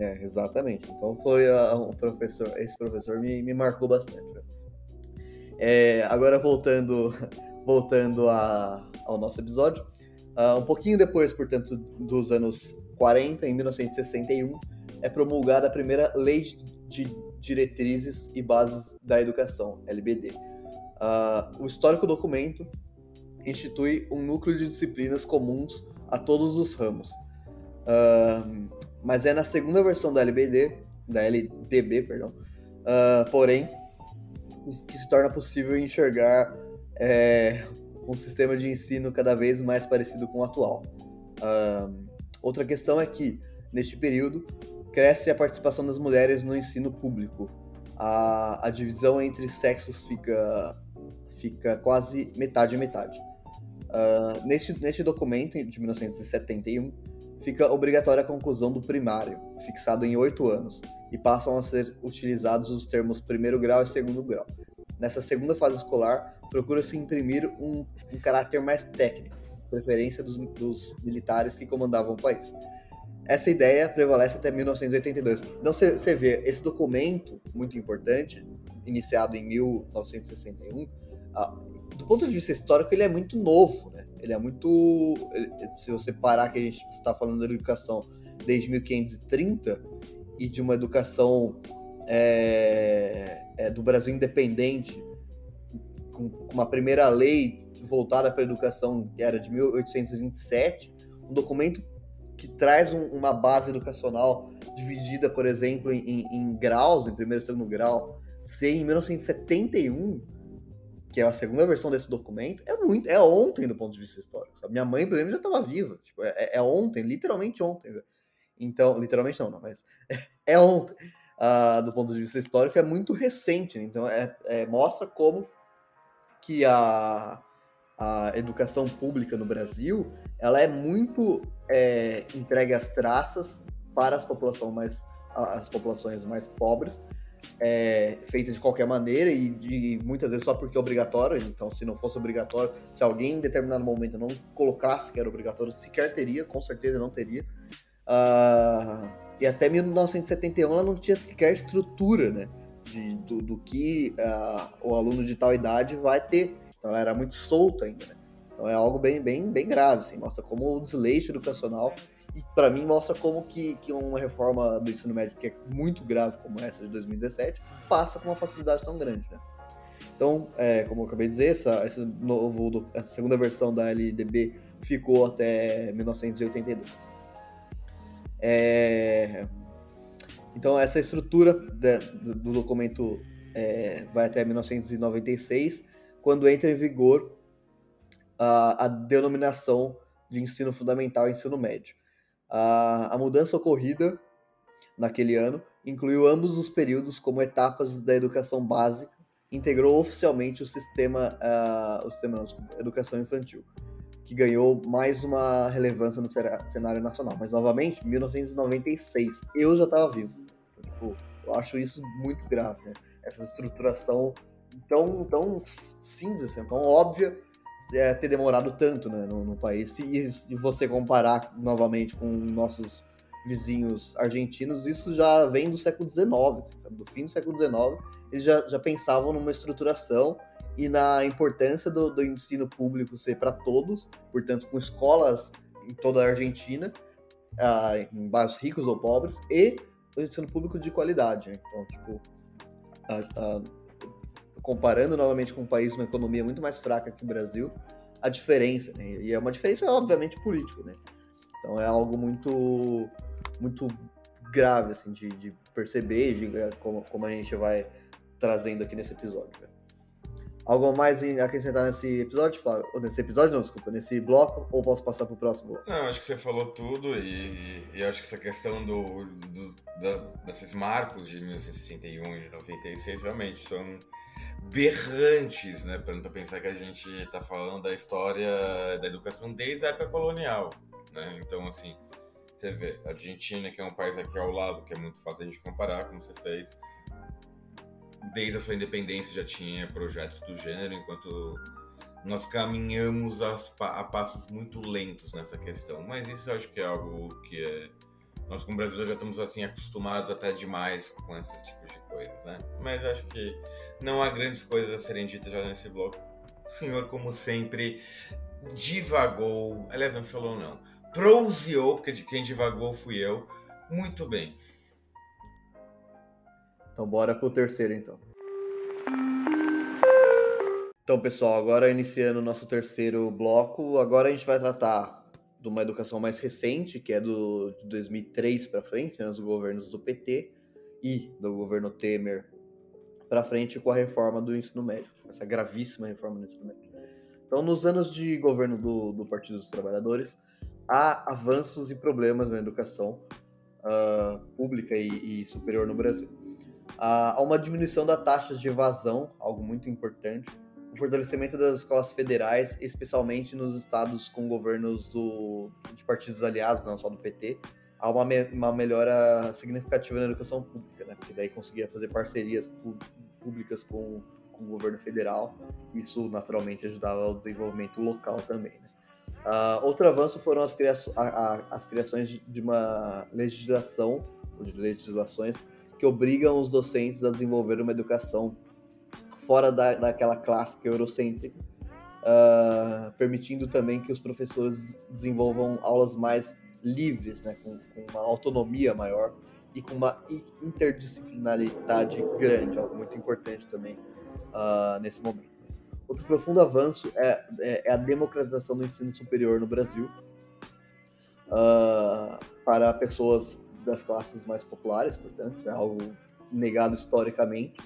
É, exatamente. Então foi a, um professor, esse professor me, me marcou bastante. É, agora voltando, voltando a, ao nosso episódio, uh, um pouquinho depois, portanto, dos anos 40, em 1961, é promulgada a primeira Lei de Diretrizes e Bases da Educação, LBD. Uh, ah, o histórico documento institui um núcleo de disciplinas comuns a todos os ramos. Uh, mas é na segunda versão da LBD, da LDB, perdão, porém, que se torna possível enxergar é, um sistema de ensino cada vez mais parecido com o atual. Uh, outra questão é que, neste período, cresce a participação das mulheres no ensino público. A, a divisão entre sexos fica, fica quase metade a metade. Uh, neste, neste documento de 1971, fica obrigatória a conclusão do primário, fixado em oito anos, e passam a ser utilizados os termos primeiro grau e segundo grau. Nessa segunda fase escolar, procura-se imprimir um, um, caráter mais técnico, preferência dos, dos militares que comandavam o país. Essa ideia prevalece até 1982. Então você vê esse documento muito importante, iniciado em 1961, ah, do ponto de vista histórico ele é muito novo, né? Ele é muito, se você parar que a gente está falando da educação desde 1530 e de uma educação é, é, do Brasil independente, com, uma primeira lei voltada para a educação que era de 1827, um documento que traz um, uma base educacional dividida, por exemplo, em, em, graus, em primeiro e segundo grau, ser em 1971, que é a segunda versão desse documento, é muito, é ontem do ponto de vista histórico. Sabe? Minha mãe, por exemplo, já estava viva. Tipo, é, é, ontem, literalmente ontem. Então, literalmente não, não mas é, é ontem. Uh, do ponto de vista histórico, é muito recente. Né? Então, é, é, mostra como que a, a educação pública no Brasil ela é muito é, entregue às traças para as populações mais, as populações mais pobres, é, feita de qualquer maneira e de, muitas vezes só porque é obrigatório. Então, se não fosse obrigatório, se alguém em determinado momento não colocasse que era obrigatório, sequer teria, com certeza não teria. Uh, e até 1971 ela não tinha sequer estrutura, né? De, do, do que uh, o aluno de tal idade vai ter. Então ela era muito solta ainda, né? Então é algo bem, bem, bem grave, assim, mostra como o desleixo educacional e para mim mostra como que, que uma reforma do ensino médio que é muito grave como essa de 2017 passa com uma facilidade tão grande, né? Então, é, como eu acabei de dizer, essa, novo, essa segunda versão da LDB ficou até 1982. É, então, essa estrutura do documento é, vai até 1996 quando entra em vigor a, a denominação de ensino fundamental e ensino médio. A, a mudança ocorrida naquele ano incluiu ambos os períodos como etapas da educação básica, integrou oficialmente o sistema, uh, o sistema não, desculpa, educação infantil, que ganhou mais uma relevância no cenário nacional. Mas novamente, 1996, eu já estava vivo. Tipo, eu acho isso muito grave, né? Essa estruturação tão, tão simples, assim, tão óbvia é, ter demorado tanto né, no, no país. E se você comparar novamente com nossos vizinhos argentinos, isso já vem do século XIX, assim, do fim do século XIX, eles já, já pensavam numa estruturação e na importância do, do ensino público ser para todos, portanto, com escolas em toda a Argentina, uh, em bairros ricos ou pobres, e o ensino público de qualidade. Né? Então, tipo, a, a comparando novamente com um país uma economia muito mais fraca que o Brasil, a diferença, né? E é uma diferença, obviamente, política, né? Então é algo muito, muito grave, assim, de, de perceber, de, como, como a gente vai trazendo aqui nesse episódio. Né? Algo mais a acrescentar nesse episódio, Flávio? Ou nesse episódio, não, desculpa, nesse bloco, ou posso passar pro próximo bloco? Não, acho que você falou tudo e, e acho que essa questão do, do da, desses marcos de 1961 e 96 realmente são berrantes, né? Para pensar que a gente está falando da história da educação desde a época colonial, né? Então, assim, você vê, a Argentina, que é um país aqui ao lado, que é muito fácil de comparar, como você fez, desde a sua independência já tinha projetos do gênero, enquanto nós caminhamos a, passos muito lentos nessa questão. Mas isso eu acho que é algo que é nós como brasileiros já estamos assim acostumados até demais com esses tipos de coisas, né? Mas acho que não há grandes coisas a serem ditas já nesse bloco. O senhor, como sempre, divagou. Aliás, não falou não. Proseou, porque quem divagou fui eu. Muito bem. Então bora pro terceiro então. Então, pessoal, agora iniciando o nosso terceiro bloco, agora a gente vai tratar de uma educação mais recente, que é do, de 2003 para frente, né, nos governos do PT e do governo Temer para frente com a reforma do ensino médio, essa gravíssima reforma do ensino médio. Então, nos anos de governo do, do Partido dos Trabalhadores, há avanços e problemas na educação uh, pública e, e, superior no Brasil. Há uma diminuição das taxas de evasão, algo muito importante, o fortalecimento das escolas federais, especialmente nos estados com governos do, de partidos aliados, não só do PT, há uma, me, uma melhora significativa na educação pública, né? Porque daí conseguia fazer parcerias públicas com, com o governo federal, isso naturalmente ajudava o desenvolvimento local também, né? Uh, outro avanço foram as, cria a, a, as criações de, de uma legislação, ou de legislações, que obrigam os docentes a desenvolver uma educação fora da, daquela clássica eurocêntrica, uh, permitindo também que os professores desenvolvam aulas mais livres, né, com, com, uma autonomia maior e com uma interdisciplinaridade grande, algo muito importante também uh, nesse momento. Outro profundo avanço é, é, é, a democratização do ensino superior no Brasil uh, para pessoas das classes mais populares, portanto, é algo negado historicamente.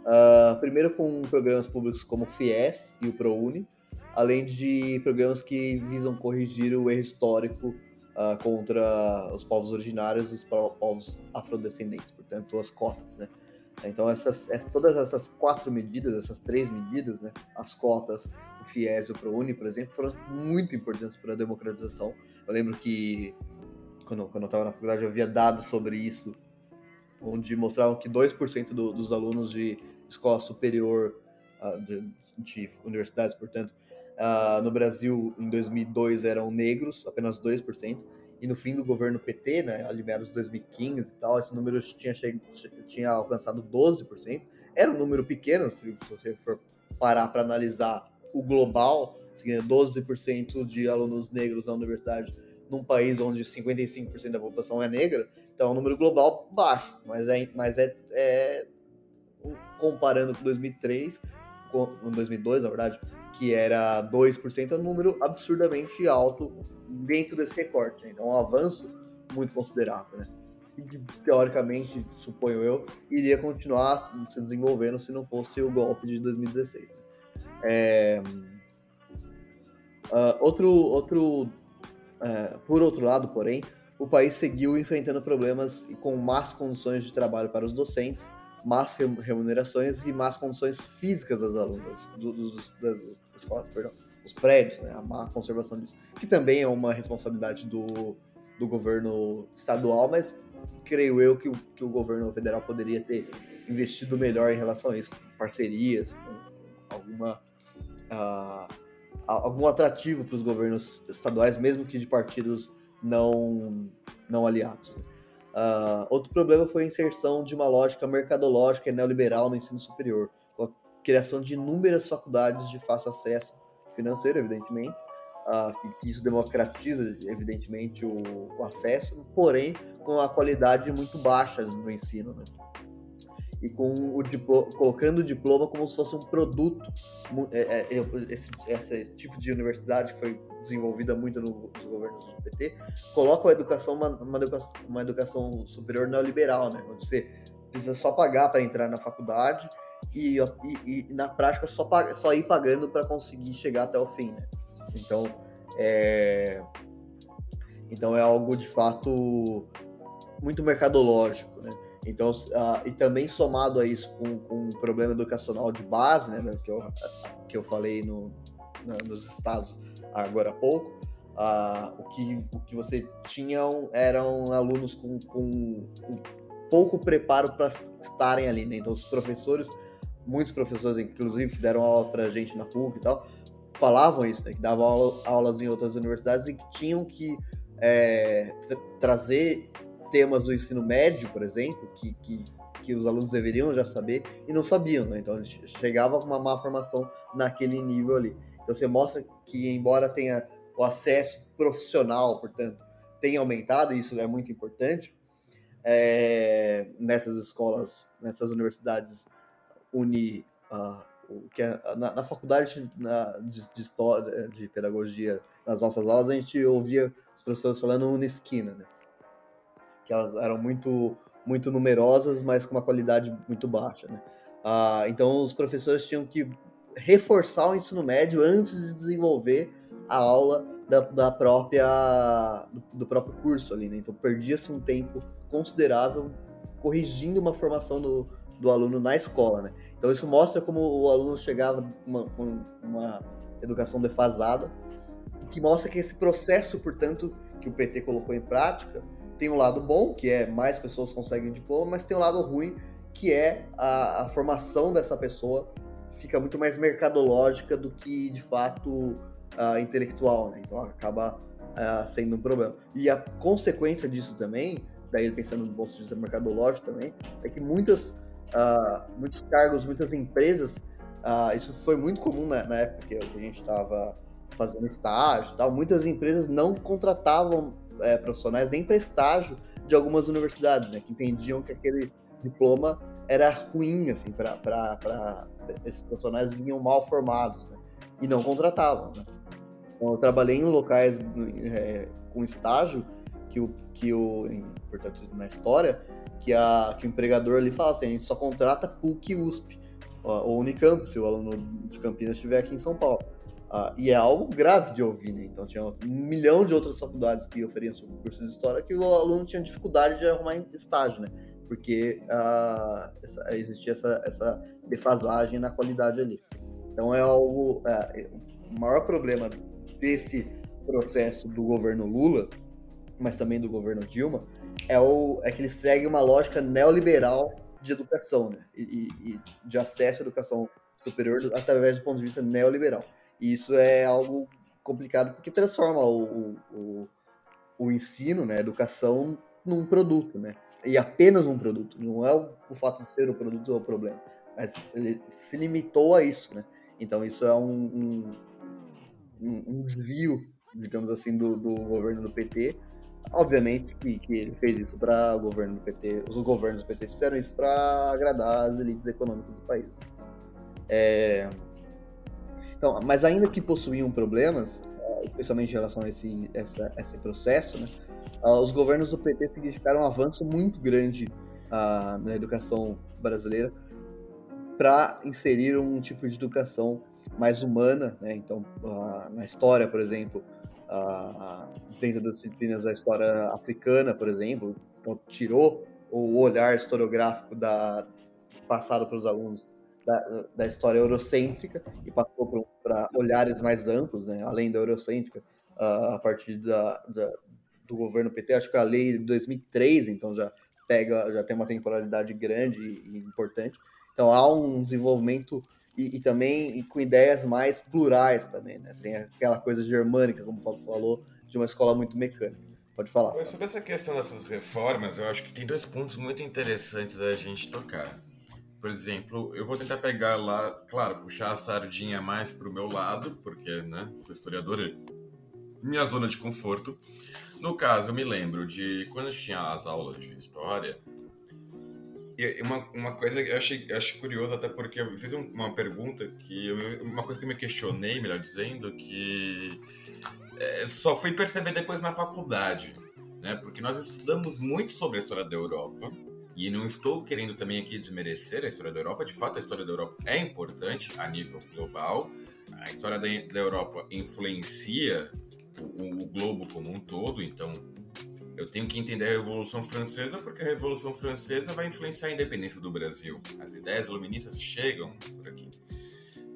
Uh, primeiro com programas públicos como o FIES e o ProUni, além de programas que visam corrigir o erro histórico uh, contra os povos originários e os povos afrodescendentes, portanto, as cotas, né? Então, essas, todas essas quatro medidas, essas três medidas, né, as cotas, o FIES e o ProUni, por exemplo, foram muito importantes para a democratização. Eu lembro que, quando, quando eu estava na faculdade, eu havia dados sobre isso, onde mostravam que 2% do, dos alunos de escola superior, uh, de, de, universidades, portanto, uh, no Brasil, em 2002, eram negros, apenas 2%, e no fim do governo PT, né, ali meados de 2015 e tal, esse número tinha, tinha alcançado 12%. Era um número pequeno, se você for parar para analisar o global, 12% de alunos negros na universidade num país onde 55% da população é negra, então é um número global baixo, mas é, mas é, é comparando com 2003, com 2002, na verdade, que era 2%, é um número absurdamente alto dentro desse recorte. Né? Então, é um avanço muito considerável, né? Que, teoricamente, suponho eu, iria continuar se desenvolvendo se não fosse o golpe de 2016. Né? É... Uh, outro, outro, uh, por outro lado, porém, o país seguiu enfrentando problemas com más condições de trabalho para os docentes, más remunerações e más condições físicas das alunas, do, dos, das escolas, perdão os prédios, né, a má conservação disso, que também é uma responsabilidade do, do governo estadual, mas creio eu que o, que o governo federal poderia ter investido melhor em relação a isso, com parcerias, com alguma, uh, algum atrativo para os governos estaduais, mesmo que de partidos não, não aliados. Uh, outro problema foi a inserção de uma lógica mercadológica e neoliberal no ensino superior, com a criação de inúmeras faculdades de fácil acesso financeiro, evidentemente, uh, que, isso democratiza, evidentemente, o, o, acesso, porém com a qualidade muito baixa do ensino, né? E com o diploma, colocando o diploma como se fosse um produto. É, é, esse, esse, tipo de universidade que foi desenvolvida muito no, nos governos do PT, coloca a educação uma, uma, educação, uma educação superior neoliberal, né? Onde você precisa só pagar para entrar na faculdade e, e, e na prática só, só ir pagando para conseguir chegar até o fim, né? Então é, então é algo de fato muito mercadológico, né? Então, uh, e também somado a isso com, com um problema educacional de base, né, que eu, que eu falei no, na, nos estados agora há pouco, uh, o, que, o que você tinha eram alunos com, com um pouco preparo para estarem ali, né? Então, os professores muitos professores, inclusive, que deram aula pra gente na PUC e tal, falavam isso, né? Que davam aula, aulas em outras universidades e que tinham que é, trazer temas do ensino médio, por exemplo, que, que, que os alunos deveriam já saber e não sabiam, né? Então eles chegavam com uma má formação naquele nível ali. Então você mostra que, embora tenha o acesso profissional, portanto, tenha aumentado, e isso é muito importante, é, nessas escolas, nessas universidades unir uh, que é, na, na, faculdade na, de, de, história, de pedagogia, nas nossas aulas, a gente ouvia os professores falando unisquina, né? Que elas eram muito, muito numerosas, mas com uma qualidade muito baixa, né? Uh, então, os professores tinham que reforçar o ensino médio antes de desenvolver a aula da, da própria do, do próprio curso ali, né? Então, perdia-se um tempo considerável corrigindo uma formação do, do aluno na escola, né? Então isso mostra como o aluno chegava com uma educação defasada, que mostra que esse processo, portanto, que o PT colocou em prática, tem um lado bom, que é mais pessoas conseguem diploma, mas tem um lado ruim, que é a, a formação dessa pessoa fica muito mais mercadológica do que, de fato, uh, intelectual, né? Então acaba uh, sendo um problema. E a consequência disso também, daí pensando no ponto de vista mercadológico também, é que muitas, uh, muitos cargos, muitas empresas, isso foi muito comum na, na época que a gente estava fazendo estágio tal, muitas empresas não contratavam é, profissionais nem para estágio de algumas universidades, né? Que entendiam que aquele diploma era ruim, assim, para esses profissionais vinham mal formados, né? E não contratavam, né? Então, eu trabalhei em locais é, com estágio que o, que o em, portanto, na história, que, a, que o empregador ali fala assim, a gente só contrata PUC e USP, ou Unicamp, se o aluno de Campinas estiver aqui em São Paulo. Uh, e é algo grave de ouvir, né? Então tinha um milhão de outras faculdades que ofereciam curso de história que o aluno tinha dificuldade de arrumar estágio, né? Porque uh, essa, existia essa, essa defasagem na qualidade ali. Então é algo. É, o maior problema desse processo do governo Lula, mas também do governo Dilma, é, o, é que ele segue uma lógica neoliberal de educação, né? E, e de acesso à educação superior através do ponto de vista neoliberal. E isso é algo complicado porque transforma o, o, o ensino, né, a educação, num produto, né? E apenas um produto. Não é o, o fato de ser o produto o problema, mas ele se limitou a isso, né? Então isso é um, um, um desvio, digamos assim, do, do, governo do PT. Obviamente que, que ele fez isso para o governo do PT, os governos do PT fizeram isso para agradar as elites econômicas do país. É, então, mas ainda que possuíam problemas, especialmente em relação a esse, essa, esse processo, né, ah, os governos do PT significaram um avanço muito grande uh, na educação brasileira para inserir um tipo de educação mais humana, né? Então, uh, na história, por exemplo, uh, dentro das disciplinas da história africana, por exemplo, então tirou o olhar historiográfico da passado para os alunos da, da história eurocêntrica e passou para olhares mais amplos, né, além da eurocêntrica, uh, a partir da, da, do governo PT. Acho que a lei de 2003, então já pega, já tem uma temporalidade grande e, importante. Então há um desenvolvimento e, e, também e com ideias mais plurais também, né? Sem aquela coisa germânica, como o Fábio falou, de uma escola muito mecânica. Pode falar. Sobre essa questão dessas reformas, eu acho que tem dois pontos muito interessantes a gente tocar. Por exemplo, eu vou tentar pegar lá, claro, puxar a sardinha mais para o meu lado, porque, né, sou historiador, é minha zona de conforto. No caso, eu me lembro de quando eu tinha as aulas de história, e uma, uma coisa que eu achei, eu achei curioso, até porque eu fiz uma pergunta que uma coisa que eu me questionei, melhor dizendo, que é, só fui perceber depois na faculdade, né? Porque nós estudamos muito sobre a história da Europa, e não estou querendo também aqui desmerecer a história da Europa, de fato a história da Europa é importante a nível global. A história da, Europa influencia o, o, globo como um todo, então eu tenho que entender a Revolução Francesa porque a Revolução Francesa vai influenciar a independência do Brasil. As ideias iluministas chegam por aqui.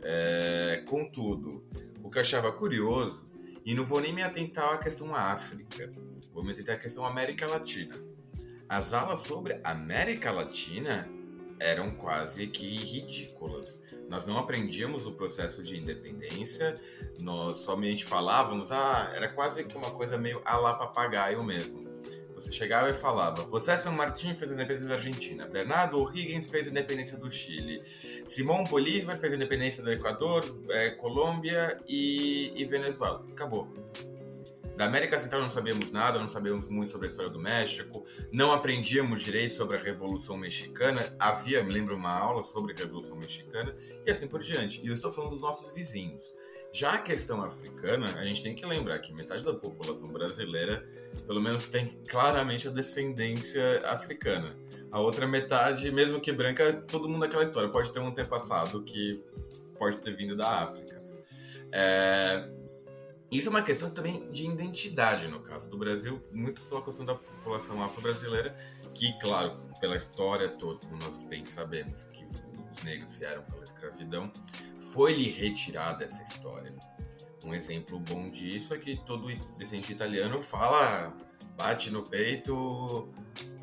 É, contudo, o que eu achava curioso, e não vou nem me atentar à questão África, vou me atentar à questão América Latina as aulas sobre América Latina eram quase que ridículas. Nós não aprendíamos o processo de independência, nós somente falávamos, ah, era quase que uma coisa meio a lá papagaio mesmo. Você chegava e falava, José San Martín fez a independência da Argentina, Bernardo O'Higgins fez a independência do Chile, Simão Bolívar fez a independência do Equador, é, Colômbia e, e Venezuela. Acabou. Da América Central não sabíamos nada, não sabíamos muito sobre a história do México, não aprendíamos direito sobre a Revolução Mexicana. Havia, me lembro, uma aula sobre a Revolução Mexicana e assim por diante. E eu estou falando dos nossos vizinhos. Já a questão africana, a gente tem que lembrar que metade da população brasileira, pelo menos, tem claramente a descendência africana. A outra metade, mesmo que branca, todo mundo aquela história. Pode ter um antepassado que pode ter vindo da África. É, Isso é uma questão também de identidade, no caso do Brasil, muito pela questão da população afro-brasileira, que, claro, pela história toda, como nós bem sabemos, que os negros vieram pela escravidão, foi-lhe retirada essa história. Um exemplo bom disso é que todo descendente italiano fala, bate no peito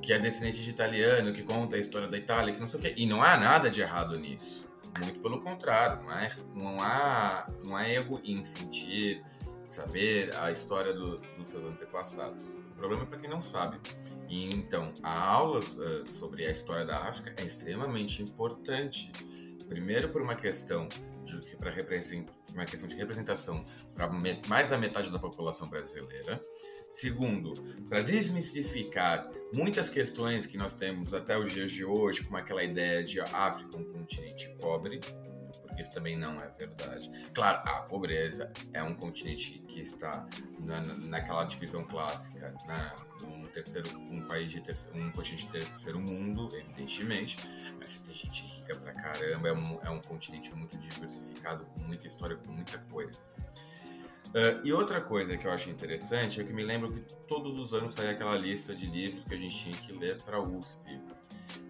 que é descendente de italiano, que conta a história da Itália, que não sei o quê. E não há nada de errado nisso. Muito pelo contrário, não, é, não, há, não há erro em sentir, saber a história do, dos seus antepassados. O problema é para quem não sabe. E então, a aula uh, sobre a história da África é extremamente importante. Primeiro, por uma questão de, pra uma questão de representação para mais da metade da população brasileira. Segundo, para desmistificar muitas questões que nós temos até os dias de hoje, como aquela ideia de África um continente pobre, isso também não é verdade. Claro, a pobreza é um continente que está na, naquela divisão clássica, na, um terceiro, um país de terceiro, um continente de terceiro mundo, evidentemente, mas tem gente rica pra caramba, é um, é um continente muito diversificado, com muita história, com muita coisa. Uh, e outra coisa que eu acho interessante é que me lembro que todos os anos saía aquela lista de livros que a gente tinha que ler para a USP.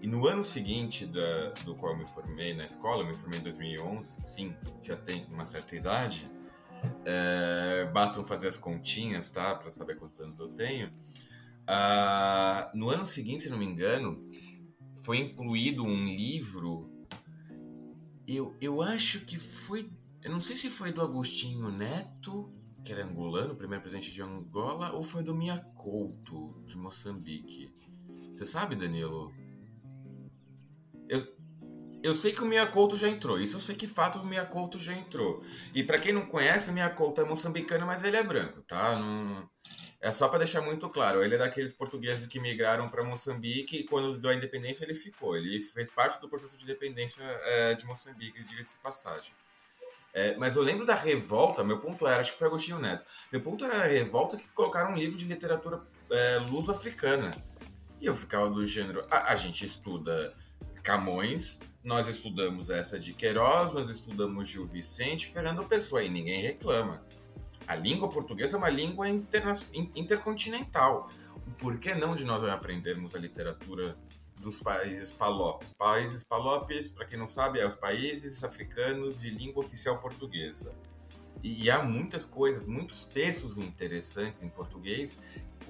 E no ano seguinte da, do qual eu me formei na escola, eu me formei em 2011, sim, já tenho uma certa idade, é, bastam fazer as continhas, tá, para saber quantos anos eu tenho. Uh, no ano seguinte, se não me engano, foi incluído um livro. Eu, eu acho que foi eu não sei se foi do Agostinho Neto, que era angolano, primeiro presidente de Angola, ou foi do Mia Couto, de Moçambique. Você sabe, Danilo? Eu, eu sei que o Mia Couto já entrou. Isso eu sei que fato o Mia Couto já entrou. E para quem não conhece, o Mia Couto é moçambicano, mas ele é branco, tá? Não, é só para deixar muito claro. Ele é daqueles portugueses que migraram para Moçambique e quando deu a independência ele ficou. Ele fez parte do processo de independência é, de Moçambique, diga-se passagem. É, mas eu lembro da revolta, meu ponto era, acho que foi Agostinho Neto, meu ponto era a revolta que colocaram um livro de literatura é, luso-africana. E eu ficava do gênero, a, a, gente estuda Camões, nós estudamos essa de Queiroz, nós estudamos Gil Vicente, Fernando Pessoa, e ninguém reclama. A língua portuguesa é uma língua interna, intercontinental. Por que não de nós aprendermos a literatura dos países palopes. Países palopes, para quem não sabe, é os países africanos de língua oficial portuguesa. E, há muitas coisas, muitos textos interessantes em português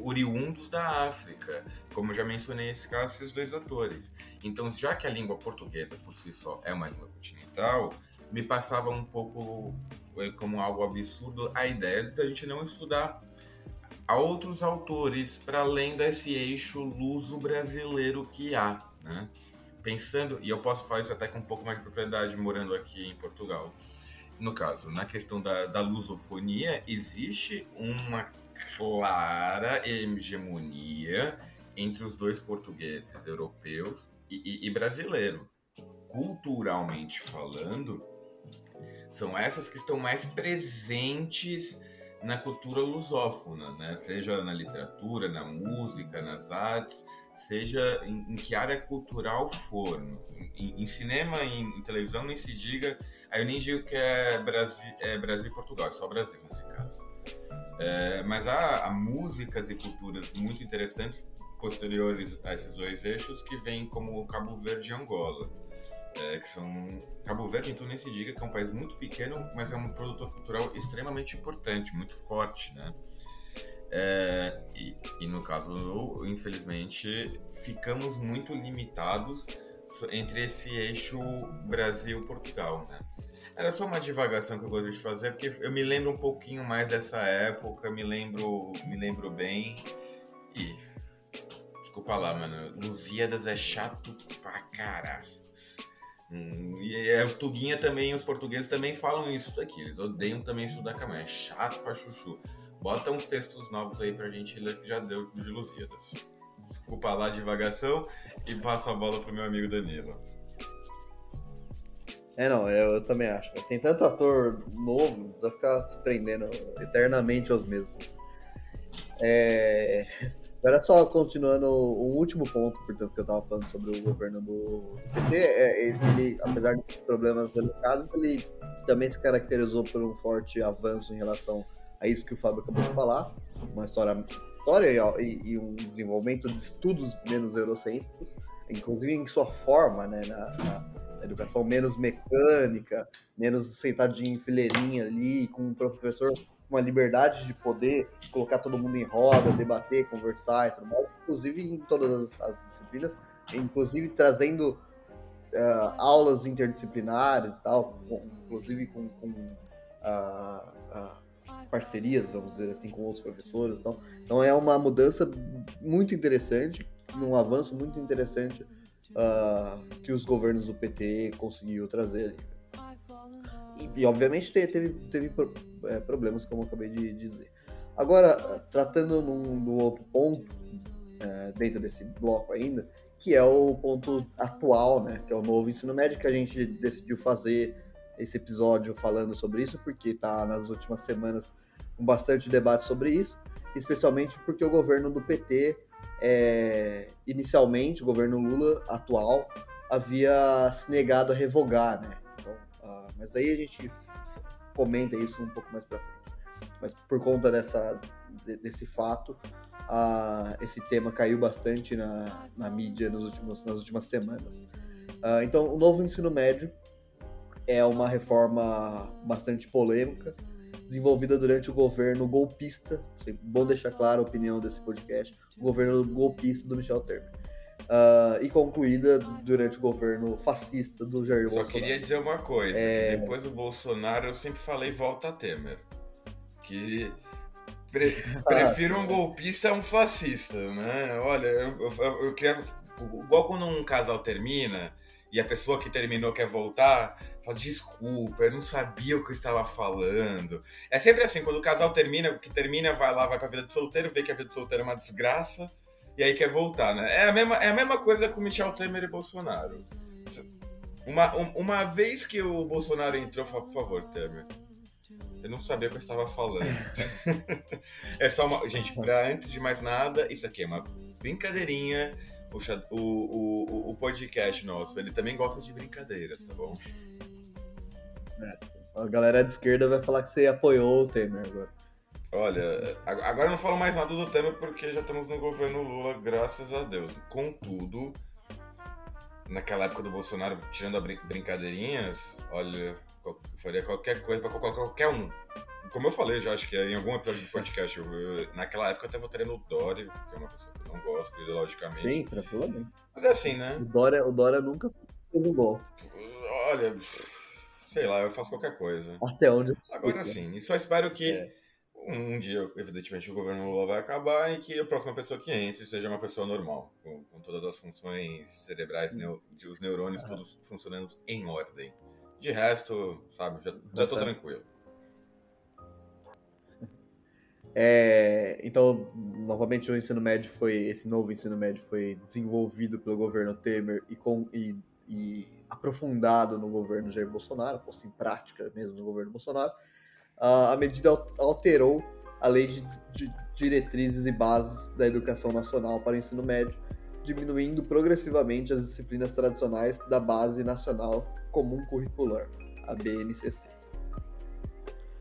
oriundos da África, como eu já mencionei esses dois atores. Então, já que a língua portuguesa por si só é uma língua continental, me passava um pouco eh, como algo absurdo a ideia de a gente não estudar a outros autores para além desse eixo luso-brasileiro que há, né? Pensando, e eu posso falar isso até com um pouco mais de propriedade morando aqui em Portugal. No caso, na questão da, da lusofonia, existe uma clara hegemonia entre os dois portugueses, europeus e, e, e brasileiro. Culturalmente falando, são essas que estão mais presentes na cultura lusófona, né? seja na literatura, na música, nas artes, seja em, em que área cultural for. Em, em cinema, em, em, televisão, nem se diga. Aí eu nem digo que é Brasil, é Brasil e Portugal, é só Brasil nesse caso. É, mas há, há músicas e culturas muito interessantes posteriores a esses dois eixos que vêm como Cabo Verde e Angola é, que são Cabo Verde, então nem se diga que é um país muito pequeno, mas é um produtor cultural extremamente importante, muito forte, né? É, e, e, no caso, infelizmente, ficamos muito limitados entre esse eixo Brasil-Portugal, né? Era só uma divagação que eu gostaria de fazer, porque eu me lembro um pouquinho mais dessa época, me lembro, me lembro bem. E. Desculpa lá, mano. Lusíadas é chato pra caralho. Hum, e as Tuguinha também, os portugueses também falam isso daqui. Eles odeiam também estudar Camões. É chato pra chuchu. Bota uns textos novos aí pra gente ler que já deu de Lusíadas. Desculpa lá a divagação e passo a bola pro meu amigo Danilo. É, não, eu, eu também acho. Tem tanto ator novo, precisa ficar se prendendo eternamente aos mesmos. É... Agora só continuando o último ponto, portanto, que eu estava falando sobre o governo do PT, é, ele, apesar desses problemas relocados, ele também se caracterizou por um forte avanço em relação a isso que o Fábio acabou de falar, uma história, história e, e um desenvolvimento de estudos menos eurocêntricos, inclusive em sua forma, né, na, na educação menos mecânica, menos sentadinho em fileirinha ali, com um professor com uma liberdade de poder colocar todo mundo em roda, debater, conversar e tudo mais, inclusive em todas as, as disciplinas, inclusive trazendo uh, aulas interdisciplinares e tal, inclusive com, com uh, uh, parcerias, vamos dizer assim, com outros professores e tal. Então é uma mudança muito interessante, um avanço muito interessante que os governos do PT conseguiu trazer ali. E, e obviamente teve, teve, é, problemas, como eu acabei de dizer. Agora, tratando num, num outro ponto, é, dentro desse bloco ainda, que é o ponto atual, né? Que é o novo ensino médio, que a gente decidiu fazer esse episódio falando sobre isso, porque está nas últimas semanas com bastante debate sobre isso, especialmente porque o governo do PT, é, inicialmente, o governo Lula atual, havia se negado a revogar, né? Então, uh, mas aí a gente comenta isso um pouco mais para frente. Mas por conta dessa, desse fato, uh, esse tema caiu bastante na, na mídia nos últimos, nas últimas semanas. Uh, então, o novo ensino médio é uma reforma bastante polêmica, desenvolvida durante o governo golpista, bom deixar claro a opinião desse podcast, governo golpista do Michel Temer. Uh, e concluída durante o governo fascista do Jair Só Bolsonaro. Só queria dizer uma coisa, é... depois do Bolsonaro eu sempre falei volta a Temer. Que Pre prefiro um golpista a um fascista, né? Olha, eu, eu, eu quero. Igual quando um casal termina e a pessoa que terminou quer voltar, fala, desculpa, eu não sabia o que eu estava falando. É sempre assim, quando o casal termina, o que termina vai lá, vai com a vida de solteiro, vê que a vida de solteiro é uma desgraça, e aí quer voltar, né? É a mesma, é a mesma coisa com Michel Temer e Bolsonaro. Uma, uma vez que o Bolsonaro entrou, por favor, Temer, eu não sabia o que eu estava falando. é só uma. Gente, pra, antes de mais nada, isso aqui é uma brincadeirinha. O, o, o, o podcast nosso, ele também gosta de brincadeiras, tá bom? A galera de esquerda vai falar que você apoiou o Temer agora. Olha, agora eu não falo mais nada do Temer porque já estamos no governo Lula, graças a Deus. Contudo, naquela época do Bolsonaro, tirando a brin brincadeirinhas, olha, faria qualquer coisa para colocar qualquer um. Como eu falei já, acho que em algum episódio do podcast, eu, eu, naquela época eu até votaria no Dória, que é uma pessoa que eu não gosto ideologicamente. Sim, tranquilamente. Mas é assim, né? O Dória, o Dória nunca fez um golpe. Olha, sei lá, eu faço qualquer coisa. Até onde eu. Agora sim, e só espero que é. um dia, evidentemente, o governo Lula vai acabar e que a próxima pessoa que entre seja uma pessoa normal, com, com todas as funções cerebrais, hum. os neurônios todos funcionando em ordem. De resto, sabe, já, já tô tranquilo. É, então, novamente, o ensino médio foi, esse novo ensino médio foi desenvolvido pelo governo Temer e, com, e, e aprofundado no governo Jair Bolsonaro, posto em prática mesmo no governo Bolsonaro. A medida alterou a lei de, de diretrizes e bases da educação nacional para o ensino médio, diminuindo progressivamente as disciplinas tradicionais da Base Nacional Comum Curricular, a BNCC.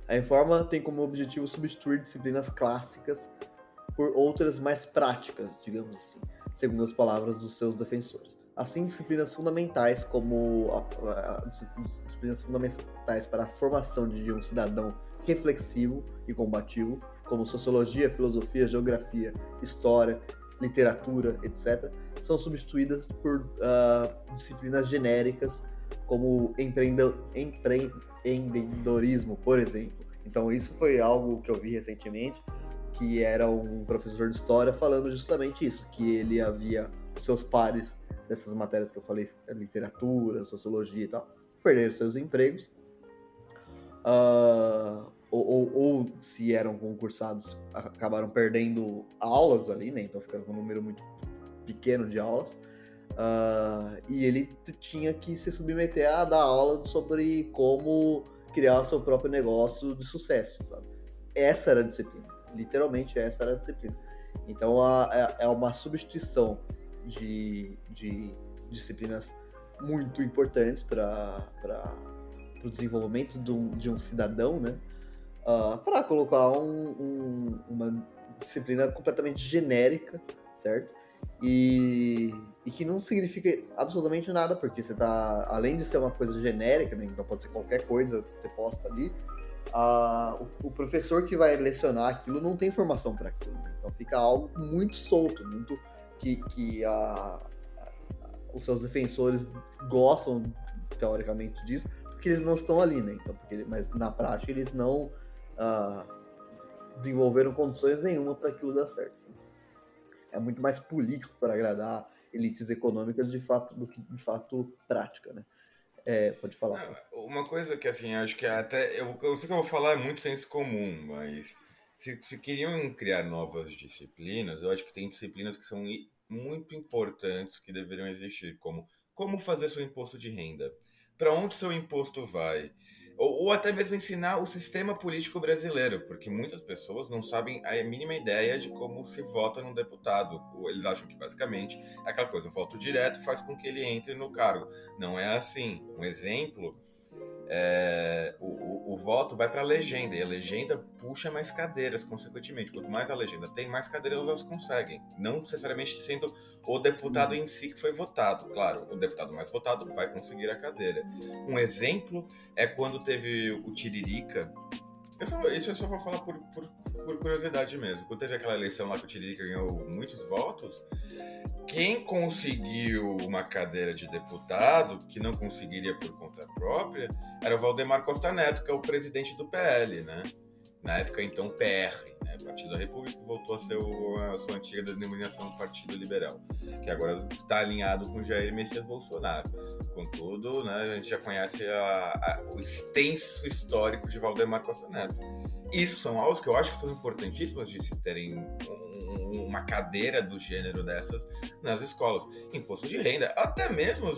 A reforma tem como objetivo substituir disciplinas clássicas por outras mais práticas, digamos assim, segundo as palavras dos seus defensores. Assim, disciplinas fundamentais como a, a, disciplinas fundamentais para a formação de um cidadão reflexivo e combativo, como sociologia, filosofia, geografia, história, literatura, etc., são substituídas por uh, disciplinas genéricas como empreendedorismo, por exemplo. Então, isso foi algo que eu vi recentemente, que era um professor de história falando justamente isso, que ele havia os seus pares dessas matérias que eu falei, literatura, sociologia e tal, perderam seus empregos. Uh, ou, ou, ou, se eram concursados, acabaram perdendo aulas ali, né? Então ficando com um número muito pequeno de aulas. Uh, e ele tinha que se submeter a dar aula sobre como criar seu próprio negócio de sucesso, sabe? Essa era a disciplina. Literalmente essa era a disciplina. Então a, é, é uma substituição de, de disciplinas muito importantes para o desenvolvimento de um, de um cidadão, né? uh, para colocar um, um, uma disciplina completamente genérica, certo? E, e que não significa absolutamente nada, porque você tá, além de ser uma coisa genérica, né, então pode ser qualquer coisa que você posta ali, o, o, professor que vai lecionar aquilo não tem formação para aquilo. Né? Então fica algo muito solto, muito que, que a, a, os seus defensores gostam teoricamente disso, porque eles não estão ali, né? Então, porque, mas na prática eles não desenvolveram condições nenhuma para aquilo dar certo. É muito mais político para agradar elites econômicas de fato do que de fato prática, né? É, pode falar. uma coisa que assim, acho que até. Eu, eu sei que eu vou falar é muito senso comum, mas se, se queriam criar novas disciplinas, eu acho que tem disciplinas que são muito importantes que deveriam existir, como como fazer seu imposto de renda, para onde seu imposto vai, ou, ou, até mesmo ensinar o sistema político brasileiro, porque muitas pessoas não sabem a mínima ideia de como se vota num deputado. Eles acham que basicamente é aquela coisa, o voto direto faz com que ele entre no cargo. Não é assim. Um exemplo é, o, o, o, voto vai para a legenda e a legenda puxa mais cadeiras, consequentemente. Quanto mais a legenda tem, mais cadeiras elas conseguem. Não necessariamente sendo o deputado em si que foi votado. Claro, o deputado mais votado vai conseguir a cadeira. Um exemplo é quando teve o Tiririca. Eu só, isso eu só vou falar por, por, por curiosidade mesmo. Quando teve aquela eleição lá que o Tiririca ganhou muitos votos, quem conseguiu uma cadeira de deputado, que não conseguiria por conta própria, era o Valdemar Costa Neto, que é o presidente do PL, né? Na época, então, PR, né? Partido da República, voltou a ser o, a sua antiga denominação Partido Liberal, que agora está alinhado com Jair Messias Bolsonaro. Contudo, né, a gente já conhece a, a, o extenso histórico de Valdemar Costa Neto. Isso são aulas que eu acho que são importantíssimas de se terem um, uma cadeira do gênero dessas nas escolas. Imposto de renda, até mesmo,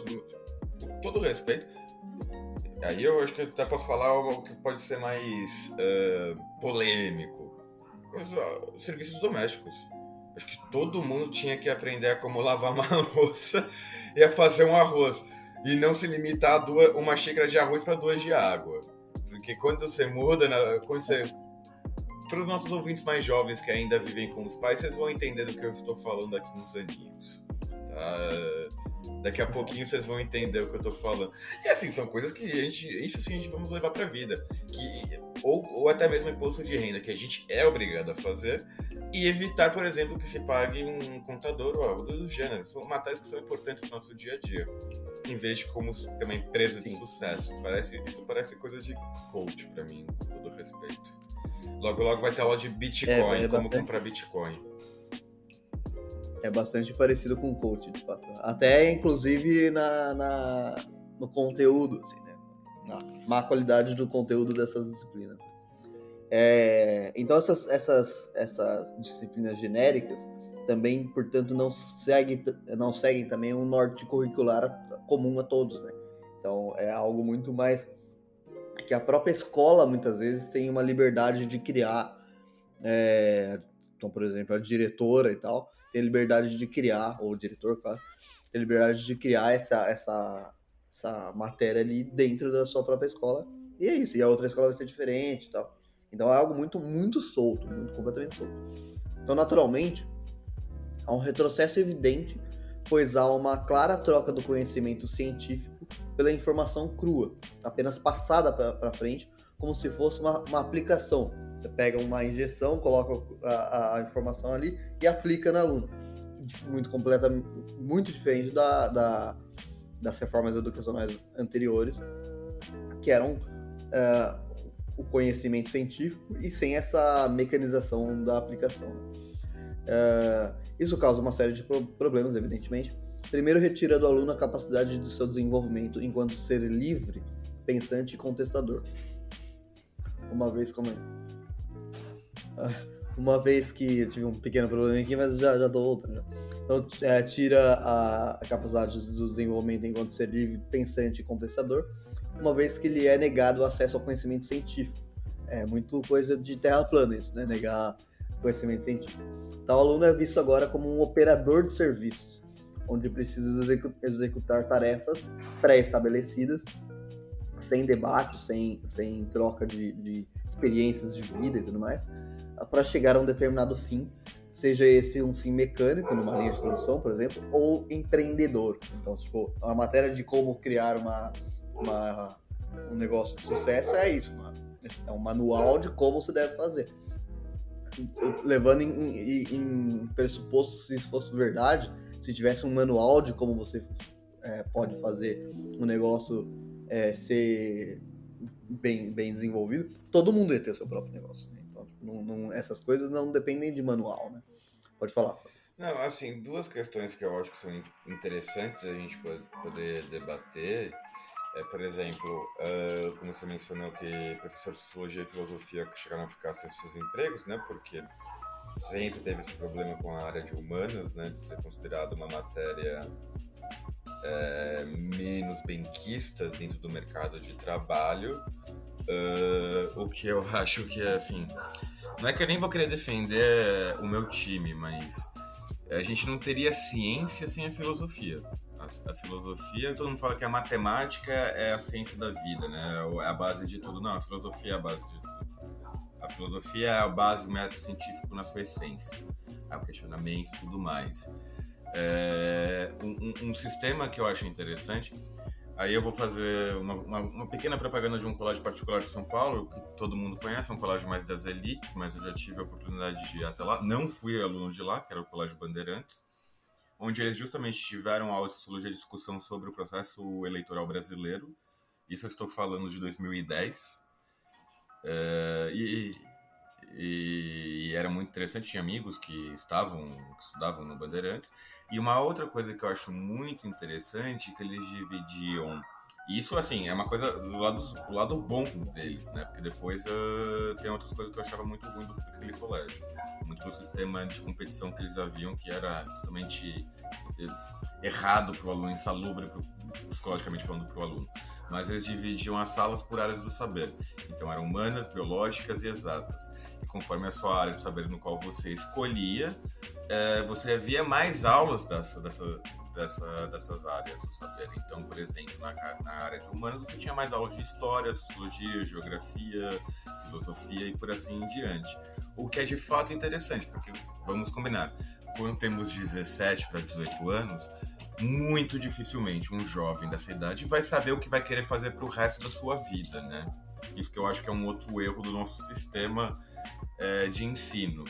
com todo respeito, aí eu acho que até posso falar algo que pode ser mais uh, polêmico. Mas, uh, serviços domésticos. Acho que todo mundo tinha que aprender a como lavar uma louça e a fazer um arroz. E não se limitar a duas, uma xícara de arroz para duas de água. Porque quando você muda, quando você para os nossos ouvintes mais jovens que ainda vivem com os pais, vocês vão entender do que eu estou falando daqui uns aninhos. Tá? Daqui a pouquinho vocês vão entender o que eu estou falando. E assim, são coisas que a gente, isso sim a gente vamos levar para a vida. Que, ou, ou até mesmo imposto de renda, que a gente é obrigado a fazer, e evitar, por exemplo, que se pague um contador ou algo do gênero. São matérias que são importantes no nosso dia a dia. Em vez de como ter uma empresa de sucesso. Parece, isso parece coisa de coach para mim, com todo respeito. Logo, logo vai ter aula de Bitcoin, é, é como bastante... comprar Bitcoin. É bastante parecido com o coach, de fato. Até, inclusive, na, na no conteúdo, assim, né? Na má qualidade do conteúdo dessas disciplinas. É, então, essas, essas, essas disciplinas genéricas também, portanto, não, segue, não seguem também um norte curricular comum a todos, né? Então, é algo muito mais que a própria escola muitas vezes tem uma liberdade de criar. É, então, por exemplo, a diretora e tal tem liberdade de criar, ou o diretor, claro, tem liberdade de criar essa, essa, essa matéria ali dentro da sua própria escola. E é isso. E a outra escola vai ser diferente e tal. Então é algo muito, muito solto, muito completamente solto. Então, naturalmente, há um retrocesso evidente, pois há uma clara troca do conhecimento científico pela informação crua, apenas passada para frente, como se fosse uma, uma, aplicação. Você pega uma injeção, coloca a, a informação ali e aplica na aluno. Muito completa, muito diferente da, da, das reformas educacionais anteriores, que eram uh, o conhecimento científico e sem essa mecanização da aplicação. Uh, isso causa uma série de problemas, evidentemente, Primeiro, retira do aluno a capacidade do seu desenvolvimento enquanto ser livre, pensante e contestador. Uma vez como. Ah, uma vez que eu tive um pequeno problema aqui, mas já, já dou outra. Já. Então, é, tira a, a, capacidade do desenvolvimento enquanto ser livre, pensante e contestador, uma vez que lhe é negado o acesso ao conhecimento científico. É muito coisa de terra plana isso, né? Negar conhecimento científico. Então, o aluno é visto agora como um operador de serviços onde precisa executar tarefas pré-estabelecidas sem debate, sem, sem troca de, de experiências de vida e tudo mais, para chegar a um determinado fim, seja esse um fim mecânico numa linha de produção, por exemplo, ou empreendedor. Então, tipo, a matéria de como criar uma, uma um negócio de sucesso é isso, mano. É um manual de como se deve fazer. Levando em, em, em pressuposto se isso fosse verdade, se tivesse um manual de como você é, pode fazer um negócio é, ser bem, bem desenvolvido, todo mundo ia ter o seu próprio negócio. Né? Então, tipo, não, não, essas coisas não dependem de manual, né? Pode falar. Não, assim, duas questões que eu acho que são interessantes a gente poder debater é, por exemplo, uh, como você mencionou que professores de sociologia e filosofia chegaram a ficar sem seus empregos, né? Porque sempre teve esse problema com a área de humanas, né? De ser considerada uma matéria é, menos benquista dentro do mercado de trabalho. Uh, o que eu acho que é assim. Não é que eu nem vou querer defender o meu time, mas a gente não teria ciência sem a filosofia a, filosofia, todo mundo fala que a matemática é a ciência da vida, né? É a base de tudo. Não, a filosofia é a base de tudo. A filosofia é a base do método científico na sua essência. É o questionamento e tudo mais. É, um, um, sistema que eu acho interessante. Aí eu vou fazer uma, uma, uma, pequena propaganda de um colégio particular de São Paulo, que todo mundo conhece, é um colégio mais das elites, mas eu já tive a oportunidade de ir até lá. Não fui aluno de lá, que era o Colégio Bandeirantes onde eles justamente tiveram aula de sociologia de discussão sobre o processo eleitoral brasileiro. Isso eu estou falando de 2010. É, e, e, e, era muito interessante, tinha amigos que estavam, que estudavam no Bandeirantes. E uma outra coisa que eu acho muito interessante, que eles dividiam isso, assim, é uma coisa do lado, do lado bom deles, né? Porque depois uh, tem outras coisas que eu achava muito ruim do, daquele colégio. Muito do sistema de competição que eles haviam, que era totalmente eh, errado para o aluno, insalubre, pro, psicologicamente falando, para o aluno. Mas eles dividiam as salas por áreas do saber. Então eram humanas, biológicas e exatas. Conforme a sua área do saber no qual você escolhia, é, você havia mais aulas dessa, dessa, dessa, dessas áreas do saber. Então, por exemplo, na, na área de humanos você tinha mais aulas de história, sociologia, geografia, filosofia e por assim em diante. O que é de fato interessante, porque vamos combinar, quando temos 17 para 18 anos, muito dificilmente um jovem dessa idade vai saber o que vai querer fazer para o resto da sua vida, né? Isso que eu acho que é um outro erro do nosso sistema é, de ensino.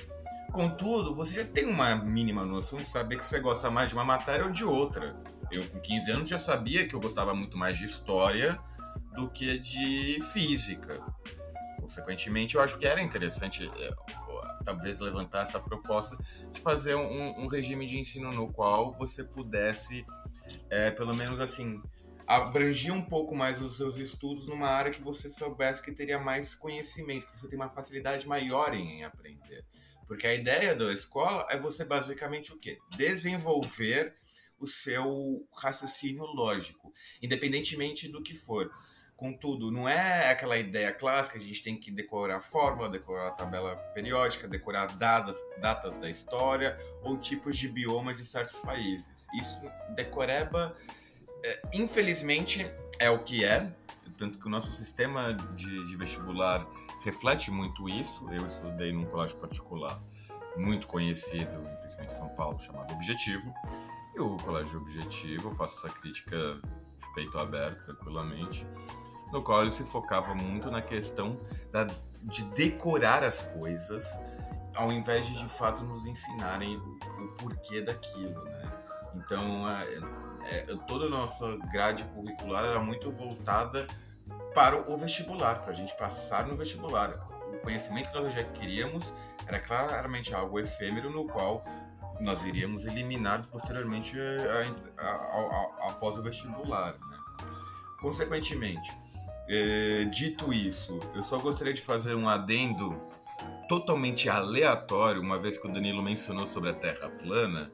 Contudo, você já tem uma mínima noção de saber que você gosta mais de uma matéria ou de outra. Eu, com 15 anos, já sabia que eu gostava muito mais de história do que de física. Consequentemente, eu acho que era interessante, é, talvez, levantar essa proposta de fazer um, um, regime de ensino no qual você pudesse, é, pelo menos assim, abrangir um pouco mais os seus estudos numa área que você soubesse que teria mais conhecimento, que você tem uma facilidade maior em aprender. Porque a ideia da escola é você basicamente o quê? Desenvolver o seu raciocínio lógico, independentemente do que for. Contudo, não é aquela ideia clássica, a gente tem que decorar a fórmula, decorar a tabela periódica, decorar datas, datas da história ou tipos de bioma de certos países. Isso, decoreba, é, infelizmente, é o que é, tanto que o nosso sistema de, de vestibular reflete muito isso. Eu estudei num colégio particular muito conhecido, principalmente em São Paulo, chamado Objetivo. E o colégio Objetivo, faço essa crítica de peito aberto, tranquilamente, no qual ele se focava muito na questão da, de decorar as coisas, ao invés de de fato nos ensinarem o, o porquê daquilo, né? Então, é, é, toda a nossa grade curricular era muito voltada para o vestibular, para a gente passar no vestibular. O conhecimento que nós já queríamos era claramente algo efêmero no qual nós iríamos eliminar posteriormente a, a, a, após o vestibular. Né? Consequentemente, é, dito isso, eu só gostaria de fazer um adendo totalmente aleatório, uma vez que o Danilo mencionou sobre a Terra plana.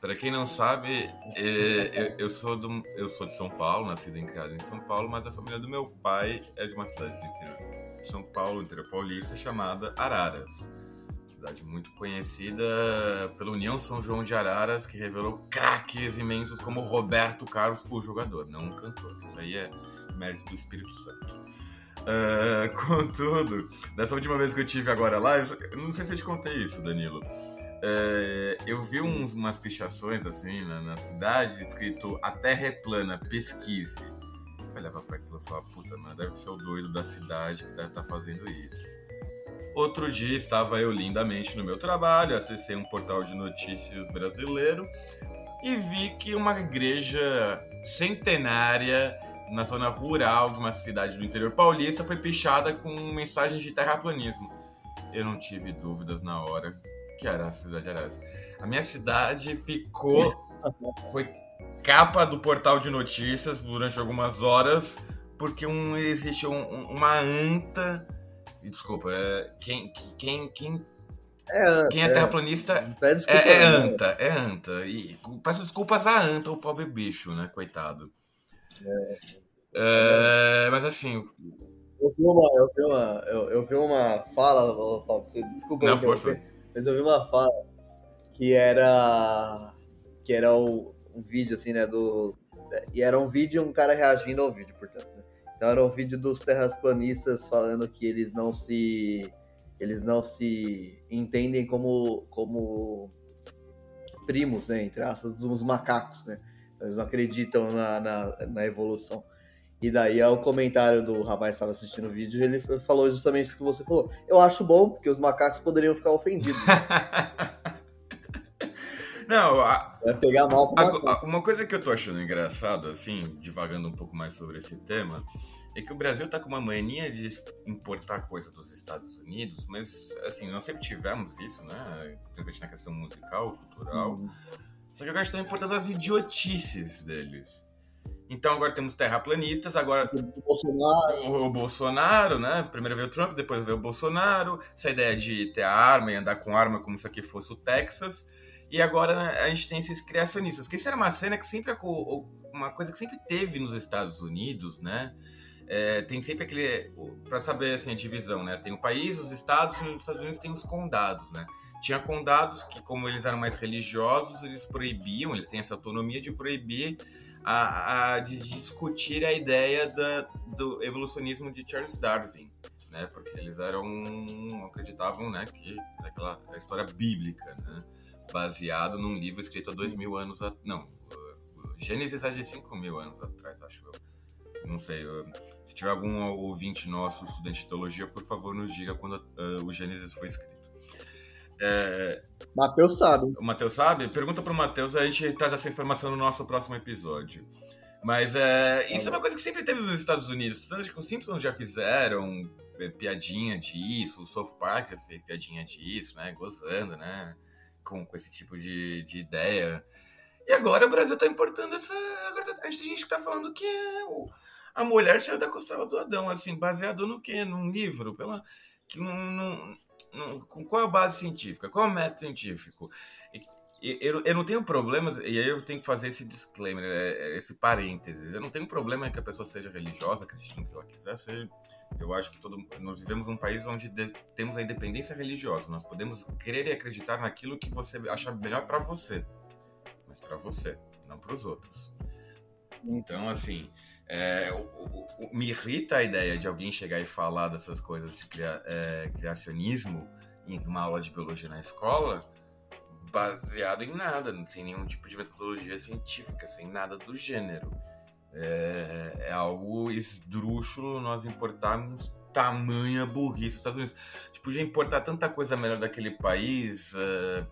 Para quem não sabe, é, eu, eu, sou do, eu sou de São Paulo, nascido em casa em São Paulo, mas a família do meu pai é de uma cidade de São Paulo, interior paulista, chamada Araras. Cidade muito conhecida pela União São João de Araras, que revelou craques imensos como Roberto Carlos, o jogador, não um cantor. Isso aí é mérito do Espírito Santo. Uh, contudo, dessa última vez que eu tive agora lá, eu não sei se eu te contei isso, Danilo. Uh, eu vi uns, umas pichações assim na, na, cidade, escrito A Terra é plana, pesquise. Eu olhava pra aquilo e falava, puta, mano, deve ser o doido da cidade que deve estar tá fazendo isso. Outro dia estava eu lindamente no meu trabalho, acessei um portal de notícias brasileiro e vi que uma igreja centenária na zona rural de uma cidade do interior paulista foi pichada com mensagens de terraplanismo. Eu não tive dúvidas na hora que era a cidade era essa. A minha cidade ficou foi capa do portal de notícias durante algumas horas porque um, existe um, uma anta Desculpa, é, quem, quem, quem, é, quem é, é terraplanista é, é, é anta, é anta. E peço desculpas a anta, o pobre bicho, né? Coitado. É. é mas assim. Eu vi uma, eu vi uma, eu, eu vi uma fala, Fábio, você, desculpa, Não, força. Você, mas eu vi uma fala que era que era o, um vídeo assim, né, do e era um vídeo um cara reagindo ao vídeo, portanto. Então era um vídeo dos terraplanistas falando que eles não se eles não se entendem como como primos, né, entre aspas, dos macacos, né? Então, eles não acreditam na, na, na evolução. E daí, ao comentário do rapaz que estava assistindo o vídeo, ele falou justamente isso que você falou. Eu acho bom, porque os macacos poderiam ficar ofendidos. Não, a, vai pegar mal a, Uma coisa que eu tô achando engraçado, assim, divagando um pouco mais sobre esse tema, é que o Brasil tá com uma mania de importar coisa dos Estados Unidos, mas, assim, nós sempre tivemos isso, né? Principalmente na questão musical, cultural. Uhum. Só que agora estão importando as idiotices deles. Então agora temos terraplanistas, agora o Bolsonaro. O, o, Bolsonaro, né? Primeiro veio o Trump, depois veio o Bolsonaro. Essa ideia de ter a arma e andar com arma como se aqui fosse o Texas. E agora a gente tem esses criacionistas. Que isso era uma cena que sempre uma coisa que sempre teve nos Estados Unidos, né? É, tem sempre aquele para saber assim a divisão, né? Tem o país, os estados, e nos Estados Unidos tem os condados, né? Tinha condados que, como eles eram mais religiosos, eles proibiam, eles têm essa autonomia de proibir a, a de discutir a ideia da, do evolucionismo de Charles Darwin, né? Porque eles eram acreditavam, né, que aquela história bíblica, né? baseado num livro escrito há dois mil anos. A... Não, Gênesis há de cinco mil anos atrás, acho eu. Não sei. Se tiver algum ouvinte nosso, estudante de teologia, por favor, nos diga quando uh, o Gênesis foi escrito. É... Matheus sabe. O Matheus sabe? Pergunta pro Matheus, a gente traz essa informação no nosso próximo episódio. Mas é, isso é uma coisa que sempre teve nos Estados Unidos. Tanto que os Simpsons já fizeram é, piadinha disso, o South Park fez piadinha disso, né? Gozando, né? com, com esse tipo de, de ideia. E agora o Brasil está importando essa. Agora tá, a gente está falando que o, a mulher saiu da costela do Adão, assim, baseado no quê? Num livro? Pela, que não, não, com qual é a base científica? Qual é o método científico? Eu, eu não tenho problemas, e aí eu tenho que fazer esse disclaimer, é, é, esse parênteses. Eu não tenho problema em que a pessoa seja religiosa, acredite no que ela quiser ser eu acho que todo, nós vivemos num país onde de, temos a independência religiosa. Nós podemos crer e acreditar naquilo que você acha melhor para você, mas para você, não para os outros. Então, assim, é, o, o, o, me irrita a ideia de alguém chegar e falar dessas coisas de cria, é, criacionismo em uma aula de biologia na escola, baseado em nada, sem nenhum tipo de metodologia científica, sem nada do gênero. É, é algo esdrúxulo nós importarmos tamanha burrice dos Estados Unidos. Tipo, já importar tanta coisa melhor daquele país. Uh,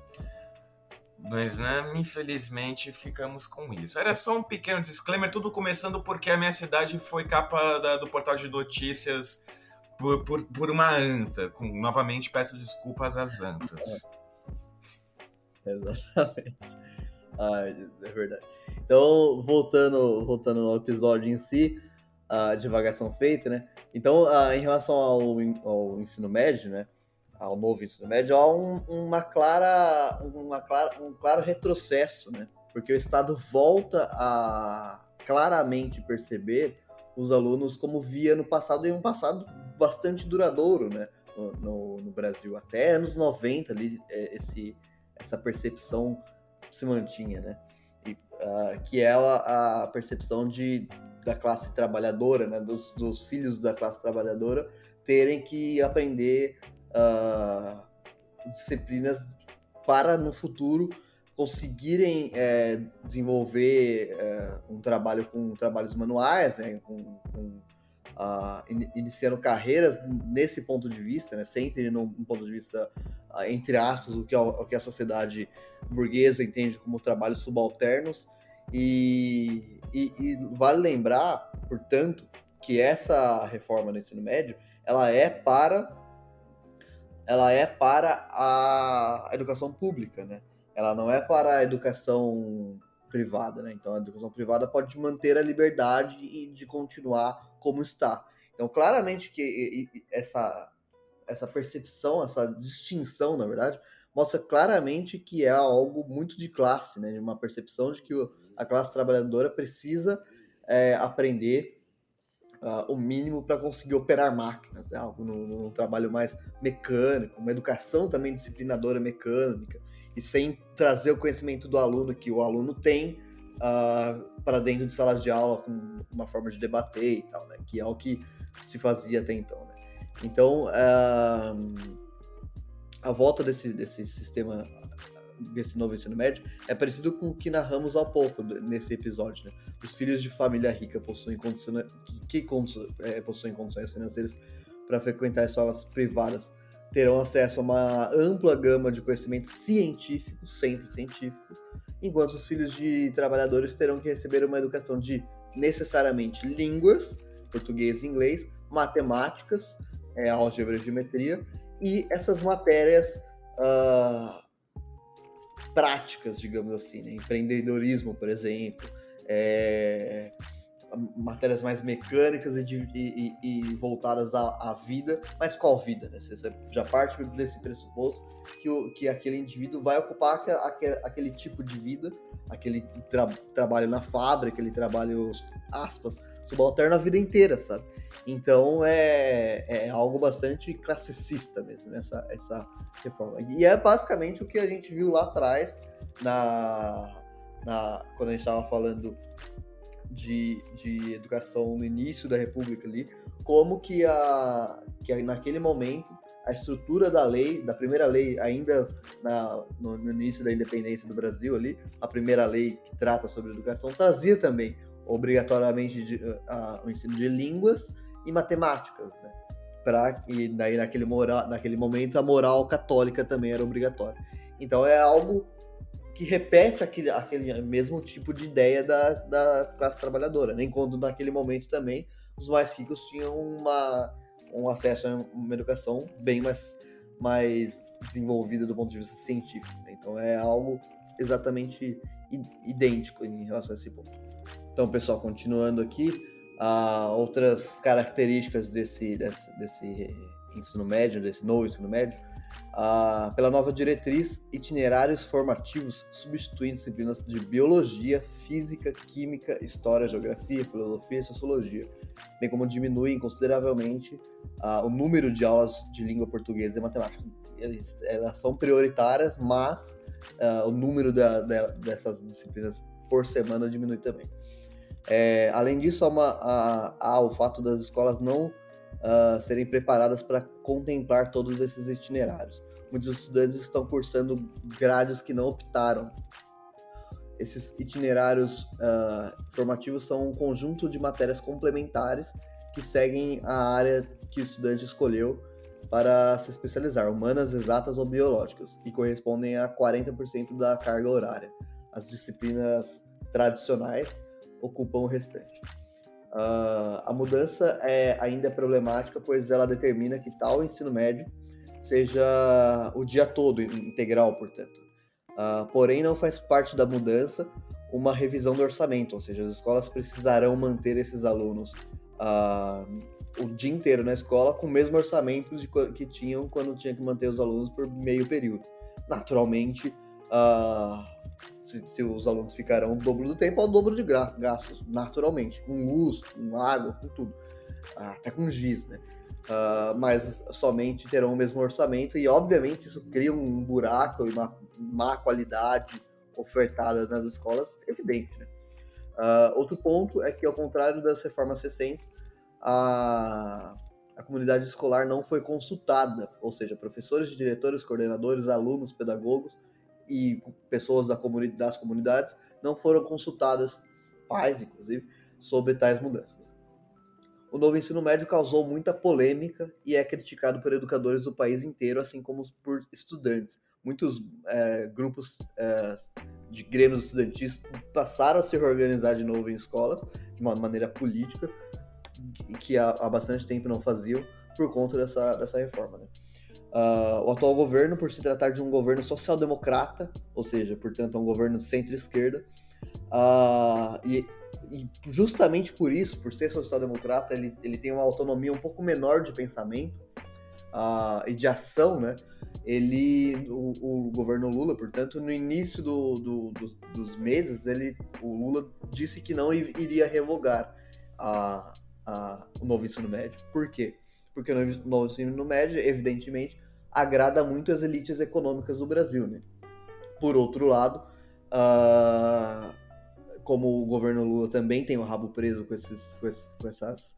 mas, né, infelizmente, ficamos com isso. Era só um pequeno disclaimer, tudo começando porque a minha cidade foi capa da, do portal de notícias por, por, por uma anta. Com, novamente, peço desculpas às antas. Exatamente. Ai, é verdade. Então, voltando, voltando ao episódio em si, a divagação feita, né? Então, em relação ao, ao, ensino médio, né? Ao novo ensino médio, há um, uma clara, uma clara, um claro retrocesso, né? Porque o Estado volta a claramente perceber os alunos como via no passado, e um passado bastante duradouro, né? No, no, Brasil. Até anos 90 ali, é, esse, essa percepção se mantinha, né? E, uh, que é a, a, percepção de, da classe trabalhadora, né? Dos, dos, filhos da classe trabalhadora terem que aprender uh, disciplinas para no futuro conseguirem é, desenvolver é, um trabalho com trabalhos manuais, né, com, com uh, in, iniciando carreiras nesse ponto de vista, né, sempre num ponto de vista, uh, entre aspas, o que, a, o que a sociedade burguesa entende como trabalhos subalternos. E, e, e vale lembrar, portanto, que essa reforma no ensino médio ela é para ela é para a educação pública, né? ela não é para a educação privada, né? Então a educação privada pode manter a liberdade e de continuar como está. Então claramente que essa essa percepção, essa distinção, na verdade, mostra claramente que é algo muito de classe, né? De uma percepção de que a classe trabalhadora precisa é, aprender uh, o mínimo para conseguir operar máquinas, né? algo num, trabalho mais mecânico, uma educação também disciplinadora mecânica e sem trazer o conhecimento do aluno que o aluno tem uh, ah, para dentro de salas de aula com uma forma de debater e tal, né? Que é o que se fazia até então, né? Então, uh, a volta desse, desse sistema, desse novo ensino médio, é parecido com o que narramos há pouco nesse episódio, né? Os filhos de família rica possuem condições, que, que é, possuem condições financeiras para frequentar escolas privadas terão acesso a uma ampla gama de conhecimento científico, sempre científico, enquanto os filhos de trabalhadores terão que receber uma educação de necessariamente línguas, português e inglês, matemáticas, é, álgebra e geometria, e essas matérias uh, práticas, digamos assim, né? empreendedorismo, por exemplo, é, matérias mais mecânicas e, de, e, e voltadas à, à, vida, mas qual vida? Né? Você já parte desse pressuposto que, o, que aquele indivíduo vai ocupar aquele, aquele tipo de vida, aquele tra, trabalho na fábrica, aquele trabalho, aspas, subalterno a vida inteira, sabe? Então é, é algo bastante classicista mesmo, né? essa, essa reforma. E é basicamente o que a gente viu lá atrás, na, na, quando a gente estava falando de, de educação no início da República ali, como que, a, que naquele momento a estrutura da lei, da primeira lei, ainda na, no, no, início da independência do Brasil ali, a primeira lei que trata sobre educação, trazia também obrigatoriamente de, uh, o ensino de línguas e matemáticas, né? Pra, e daí naquele, moral, naquele momento a moral católica também era obrigatória. Então é algo que repete aquele, aquele mesmo tipo de ideia da, da classe trabalhadora, nem né? quando naquele momento também os mais ricos tinham uma, um acesso a uma educação bem mais, mais desenvolvida do ponto de vista científico. Né? Então é algo exatamente idêntico em relação a esse ponto. Então, pessoal, continuando aqui, uh, outras características desse, desse, desse ensino médio, desse novo ensino médio, pela nova diretriz, itinerários formativos substituindo disciplinas de biologia, física, química, história, geografia, filosofia e sociologia, bem como diminuem consideravelmente o número de aulas de língua portuguesa e matemática. Eles, elas são prioritárias, mas o número da, da, dessas disciplinas por semana diminui também. É, além disso, há, uma, há, há o fato das escolas não uh, serem preparadas para contemplar todos esses itinerários. Muitos estudantes estão cursando grades que não optaram. Esses itinerários uh, formativos são um conjunto de matérias complementares que seguem a área que o estudante escolheu para se especializar, humanas, exatas ou biológicas, e correspondem a 40% da carga horária. As disciplinas tradicionais ocupam o restante. Uh, a mudança é ainda é problemática, pois ela determina que tal ensino médio seja o dia todo integral, portanto. Uh, porém, não faz parte da mudança uma revisão do orçamento, ou seja, as escolas precisarão manter esses alunos uh, o dia inteiro na escola com o mesmo orçamento de, que tinham quando tinha que manter os alunos por meio período. Naturalmente, uh, se, se, os alunos ficarão o dobro do tempo, ao dobro de gastos, naturalmente, com luz, com água, com tudo, até com giz, né? uh, mas somente terão o mesmo orçamento, e obviamente isso cria um buraco e uma má qualidade ofertada nas escolas, evidente. Né? Uh, outro ponto é que, ao contrário das reformas recentes, a, a comunidade escolar não foi consultada, ou seja, professores, diretores, coordenadores, alunos, pedagogos e pessoas da comuni das comunidades não foram consultadas, pais inclusive, sobre tais mudanças. O novo ensino médio causou muita polêmica e é criticado por educadores do país inteiro, assim como por estudantes. Muitos é, grupos é, de grêmios estudantis passaram a se reorganizar de novo em escolas, de uma maneira política, que há, há bastante tempo não faziam, por conta dessa, dessa reforma. Né? Uh, o atual governo, por se tratar de um governo social-democrata, ou seja, portanto, é um governo centro-esquerda, uh, e, e, justamente por isso, por ser social-democrata, ele, ele tem uma autonomia um pouco menor de pensamento uh, e de ação, né? ele, o, o, governo Lula, portanto, no início do, do, do, dos meses, ele, o Lula disse que não iria revogar a, a, o novo ensino médio. Por quê? Porque o novo ensino médio, evidentemente, agrada muito as elites econômicas do Brasil. Né? Por outro lado, uh, como o governo Lula também tem o rabo preso com, esses, com, esses, com essas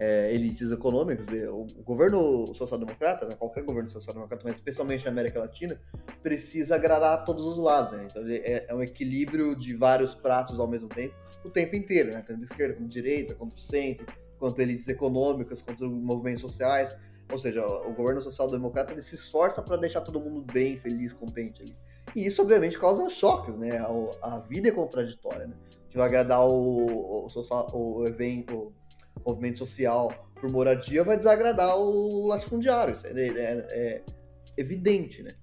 é, elites econômicas. O, o governo social-democrata, né, qualquer governo social-democrata, mas especialmente na América Latina, precisa agradar todos os lados. Né? Então é, é, um equilíbrio de vários pratos ao mesmo tempo, o tempo inteiro, né? tanto de esquerda como de direita, quanto centro, quanto elites econômicas, quanto movimentos sociais. Ou seja, o governo social-democrata se esforça para deixar todo mundo bem, feliz, contente ali. E isso, obviamente, causa choques, né? A, a vida é contraditória, né? Que vai agradar o, o, social, o evento, movimento social por moradia vai desagradar o latifundiário. Isso é, é, é evidente, né?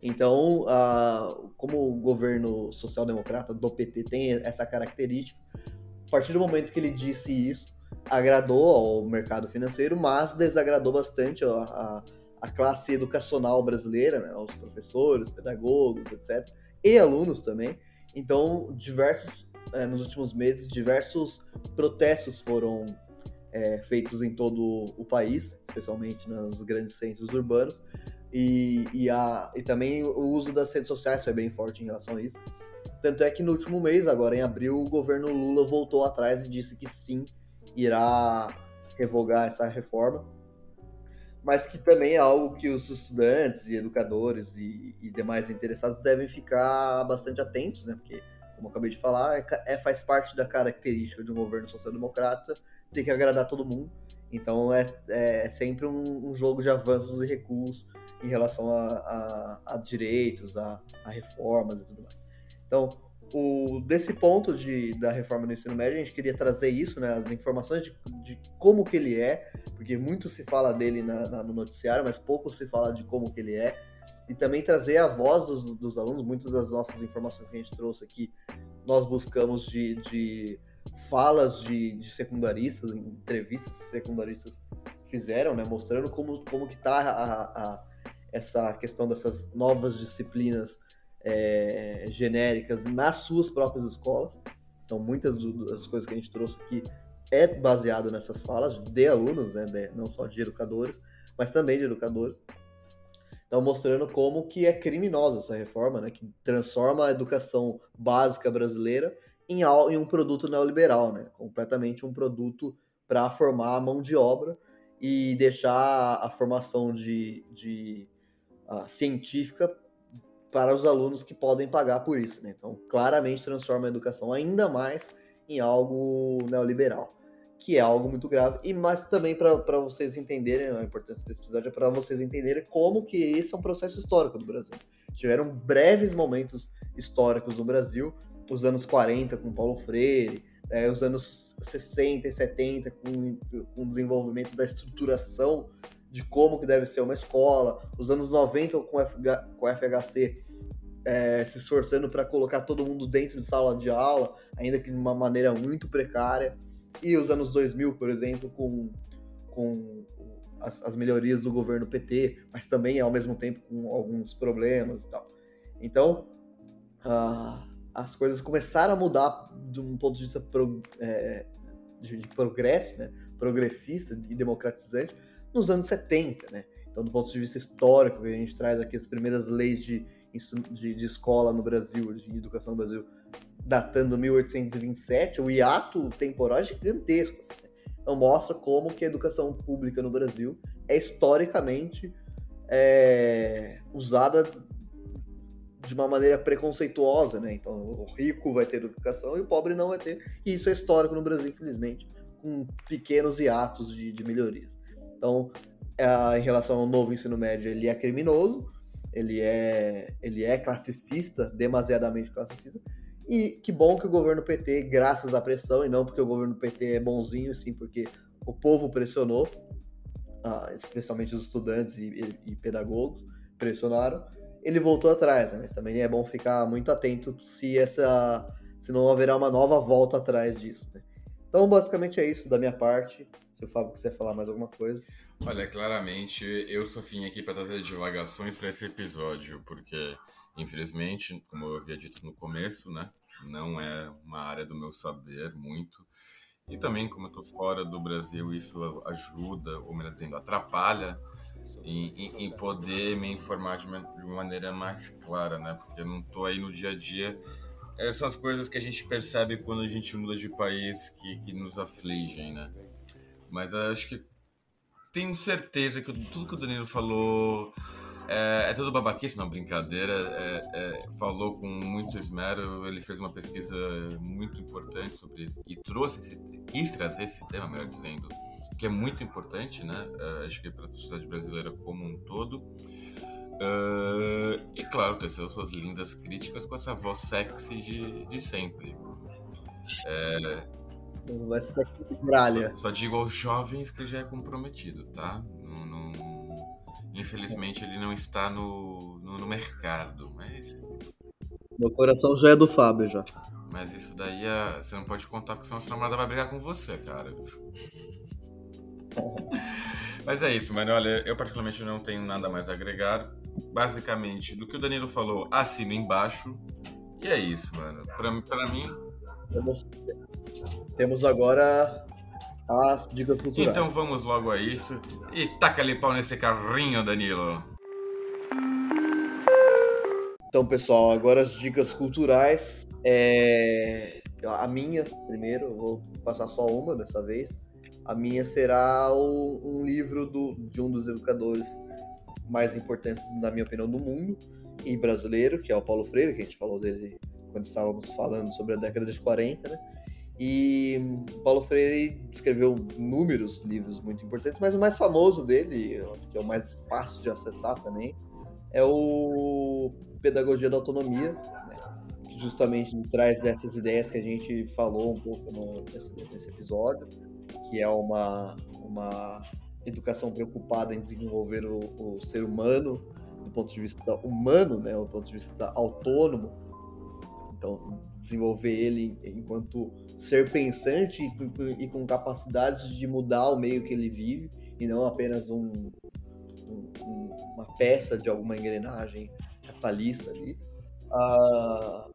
Então, uh, como o governo social-democrata do PT tem essa característica, a partir do momento que ele disse isso, agradou ao mercado financeiro, mas desagradou bastante a, a, a classe educacional brasileira, né? os professores, pedagogos, etc., e alunos também. Então, diversos é, nos últimos meses, diversos protestos foram é, feitos em todo o país, especialmente nos grandes centros urbanos, e, e, a, e também o uso das redes sociais foi bem forte em relação a isso. Tanto é que no último mês, agora em abril, o governo Lula voltou atrás e disse que sim, irá revogar essa reforma, mas que também é algo que os estudantes e educadores e, e demais interessados devem ficar bastante atentos, né? Porque como eu acabei de falar, é, é faz parte da característica de um governo social-democrata ter que agradar todo mundo. Então é, é sempre um, um jogo de avanços e recuos em relação a, a, a direitos, a, a, reformas e tudo mais. Então, o, desse ponto de, da reforma do ensino médio, a gente queria trazer isso, né, as informações de, de como que ele é, porque muito se fala dele na, na, no noticiário, mas pouco se fala de como que ele é e também trazer a voz dos, dos alunos. Muitas das nossas informações que a gente trouxe aqui, nós buscamos de, de falas de, de secundaristas, entrevistas que secundaristas fizeram, né, mostrando como, como que está a, a, essa questão dessas novas disciplinas é, genéricas nas suas próprias escolas. Então, muitas das coisas que a gente trouxe aqui é baseado nessas falas de alunos, né, de, não só de educadores, mas também de educadores. Então, mostrando como que é criminosa essa reforma, né? Que transforma a educação básica brasileira em, em um produto neoliberal, né? Completamente um produto para formar a mão de obra e deixar a formação de, de uh, científica para os alunos que podem pagar por isso. Né? Então, claramente transforma a educação ainda mais em algo neoliberal que é algo muito grave, e mas também para vocês entenderem, a importância desse episódio é para vocês entenderem como que esse é um processo histórico do Brasil. Tiveram breves momentos históricos no Brasil, os anos 40 com Paulo Freire, é, os anos 60 e 70 com, com o desenvolvimento da estruturação de como que deve ser uma escola, os anos 90 com, FH, com FHC é, se esforçando para colocar todo mundo dentro de sala de aula, ainda que de uma maneira muito precária e os anos 2000, por exemplo, com, com as, as, melhorias do governo PT, mas também ao mesmo tempo com alguns problemas e tal. Então, uh, as coisas começaram a mudar de um ponto de vista pro, é, de, de progresso, né? progressista e democratizante, nos anos 70, né? Então, do ponto de vista histórico, a gente traz aqui as primeiras leis de, de, de escola no Brasil, de educação no Brasil, datando 1827, o hiato temporal é gigantesco. Assim, né? Então, mostra como que a educação pública no Brasil é historicamente é, usada de uma maneira preconceituosa, né? Então, o rico vai ter educação e o pobre não vai ter. E isso é histórico no Brasil, infelizmente, com pequenos hiatos de, de melhorias. Então, em relação ao novo ensino médio, ele é criminoso, ele é, ele é classicista, demasiadamente classicista. E que bom que o governo PT, graças à pressão, e não porque o governo PT é bonzinho, sim porque o povo pressionou, especialmente os estudantes e, e, e pedagogos pressionaram, ele voltou atrás, né? mas também é bom ficar muito atento se essa se não haverá uma nova volta atrás disso. Né? Então, basicamente é isso da minha parte. Se o Fábio quiser falar mais alguma coisa. Olha, claramente eu só vim aqui para trazer divagações para esse episódio, porque infelizmente, como eu havia dito no começo, né, não é uma área do meu saber muito. E também, como eu estou fora do Brasil, isso ajuda, ou melhor dizendo, atrapalha em, em, em, poder me informar de uma, de uma, maneira mais clara, né? Porque eu não estou aí no dia a dia. Essas coisas que a gente percebe quando a gente muda de país que, que nos afligem, né? Mas acho que tenho certeza que tudo que o Danilo falou é, é tudo babaquice, não, brincadeira. É, é, falou com muito esmero, ele fez uma pesquisa muito importante sobre e trouxe esse, quis trazer esse tema, melhor dizendo, que é muito importante, né? Uh, acho que para a sociedade brasileira como um todo. Uh, e claro, teceu suas lindas críticas com essa voz sexy de, de sempre. É, essa muralha. Só, só, digo aos jovens que já é comprometido, tá? Não, não, infelizmente ele não está no, no, no mercado, mas. Meu coração já é do Fábio já. Mas isso daí é, você não pode contar porque senão sua namorada vai brigar com você, cara. Mas é isso, mano. Olha, eu particularmente não tenho nada mais a agregar. Basicamente, do que o Danilo falou, assina embaixo. E é isso, mano. Pra, pra mim. Temos, temos agora as dicas culturais. Então vamos logo a isso. E taca ali pau nesse carrinho, Danilo. Então, pessoal, agora as dicas culturais. É... A minha, primeiro, vou passar só uma dessa vez. A minha será o, um livro do, de um dos educadores mais importantes, na minha opinião, do mundo e brasileiro, que é o Paulo Freire, que a gente falou dele quando estávamos falando sobre a década de 40, né? E Paulo Freire escreveu inúmeros livros muito importantes, mas o mais famoso dele, que é o mais fácil de acessar também, é o Pedagogia da Autonomia, né? que justamente traz dessas ideias que a gente falou um pouco no, nesse, episódio, que é uma, uma educação preocupada em desenvolver o, o ser humano do ponto de vista humano, né, do ponto de vista autônomo. Então, desenvolver ele enquanto ser pensante e, e com capacidades de mudar o meio que ele vive e não apenas um, um, uma peça de alguma engrenagem capitalista ali. Uh,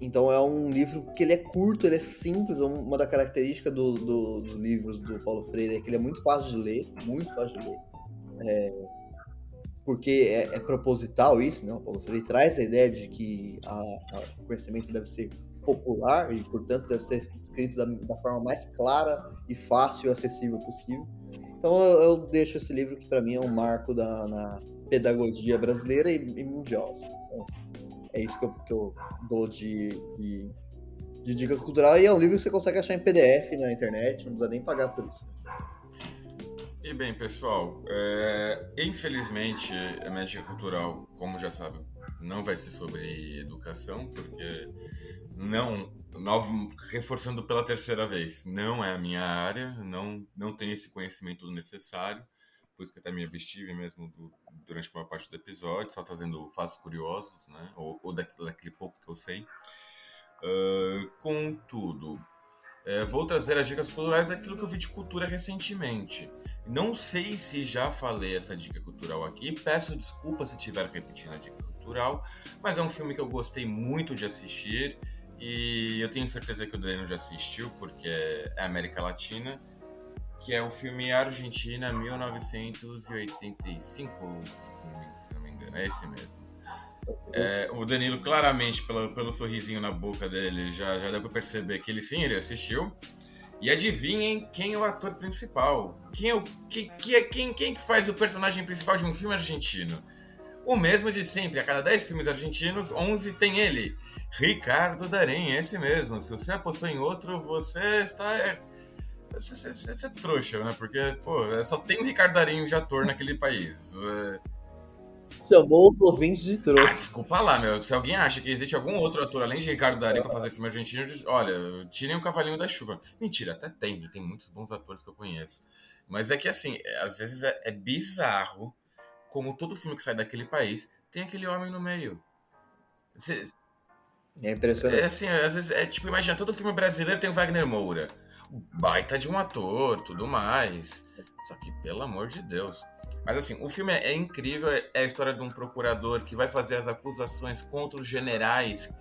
então é um livro que ele é curto, ele é simples. Uma das características do, do, dos livros do Paulo Freire é que ele é muito fácil de ler, muito fácil de ler. É, porque é, é, proposital isso, né? O Paulo Freire traz a ideia de que a, a, o conhecimento deve ser popular e, portanto, deve ser escrito da, da forma mais clara e fácil e acessível possível. Então eu, eu deixo esse livro que para mim é um marco da, na pedagogia brasileira e, e mundial. Então, é isso que eu, que eu dou de, de, de, dica cultural. E é um livro que você consegue achar em PDF na internet, não precisa nem pagar por isso. E bem, pessoal, é, infelizmente a minha dica cultural, como já sabem, não vai ser sobre educação, porque não, novo, reforçando pela terceira vez, não é a minha área, não, não tenho esse conhecimento necessário por isso que até me abstive mesmo do, durante a maior parte do episódio, só trazendo fatos curiosos, né? Ou, ou daquele, daquele pouco que eu sei. Uh, contudo, é, vou trazer as dicas culturais daquilo que eu vi de cultura recentemente. Não sei se já falei essa dica cultural aqui, peço desculpa se estiver repetindo a dica cultural, mas é um filme que eu gostei muito de assistir e eu tenho certeza que o Danilo já assistiu, porque é América Latina, que é o filme Argentina 1985, se não me engano, é esse mesmo. É, o Danilo, claramente, pelo, pelo sorrisinho na boca dele, já, já deu pra perceber que ele sim, ele assistiu. E adivinhem quem é o ator principal. Quem é o que, que é quem, quem que faz o personagem principal de um filme argentino? O mesmo de sempre. A cada 10 filmes argentinos, 11 tem ele. Ricardo Darim, esse mesmo. Se você apostou em outro, você está. É, você, você, você é trouxa, né? Porque, pô, só tem o Ricardo Darim de ator naquele país. É, Chamou os ouvintes de trouxa. Ah, desculpa lá, meu. Se alguém acha que existe algum outro ator além de Ricardo Darim pra fazer filme argentino, diz, olha, tirem o Cavalinho da Chuva. Mentira, até tem. Tem muitos bons atores que eu conheço. Mas é que, assim, é, às vezes é, é bizarro como todo filme que sai daquele país tem aquele homem no meio. É impressionante. É assim, às vezes, é tipo, imagina, todo filme brasileiro tem o Wagner Moura. Baita de um ator, tudo mais. Só que, pelo amor de Deus. Mas assim, o filme é, é incrível, é, é a história de um procurador que vai fazer as acusações contra os generais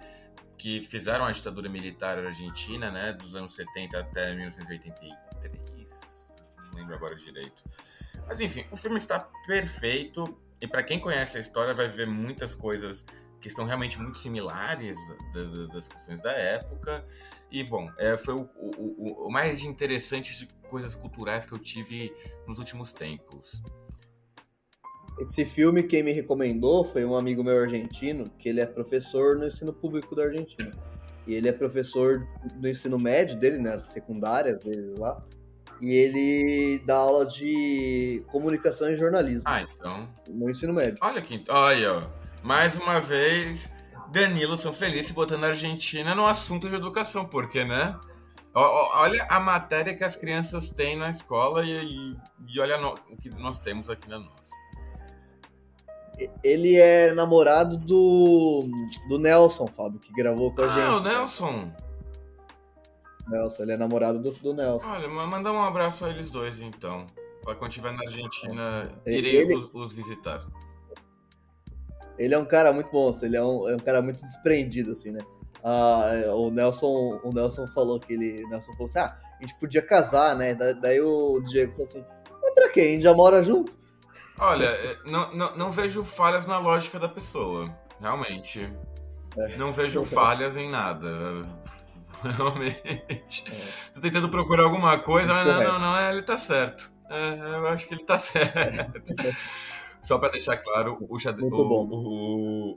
que fizeram a ditadura militar argentina, né, dos anos 70 até 1983. Não lembro agora direito. Mas enfim, o filme está perfeito e para quem conhece a história vai ver muitas coisas que são realmente muito similares das questões da época. E, bom, é, foi o, o, o, mais interessante de coisas culturais que eu tive nos últimos tempos. Esse filme, quem me recomendou foi um amigo meu argentino, que ele é professor no ensino público da Argentina. E ele é professor do ensino médio dele, nas né, secundárias dele lá. E ele dá aula de comunicação e jornalismo. Ah, então. No ensino médio. Olha aqui, olha, mais uma vez, Danilo São Feliz botando a Argentina no assunto de educação, porque, né? Olha a matéria que as crianças têm na escola e, e olha no, o que nós temos aqui na nossa. Ele é namorado do, do Nelson, Fábio, que gravou com a ah, gente. Ah, o Nelson. Nelson, ele é namorado do, do Nelson. Olha, mandar um abraço a eles dois, então. Quando estiver na Argentina, irei ele... os, os, visitar. Ele é um cara muito bom, ele é um, é um cara muito desprendido, assim, né? Ah, é, o Nelson o Nelson falou que ele. Nelson falou assim: ah, a gente podia casar, né? daí o Diego falou assim: mas pra quê? A gente já mora junto? Olha, é, não, não, não vejo falhas na lógica da pessoa. Realmente. É. Não vejo falhas em nada. Realmente. É. Tô tentando procurar alguma coisa, mas não, não, não, ele tá certo. É, eu acho que ele tá certo. Só para deixar claro, o, o,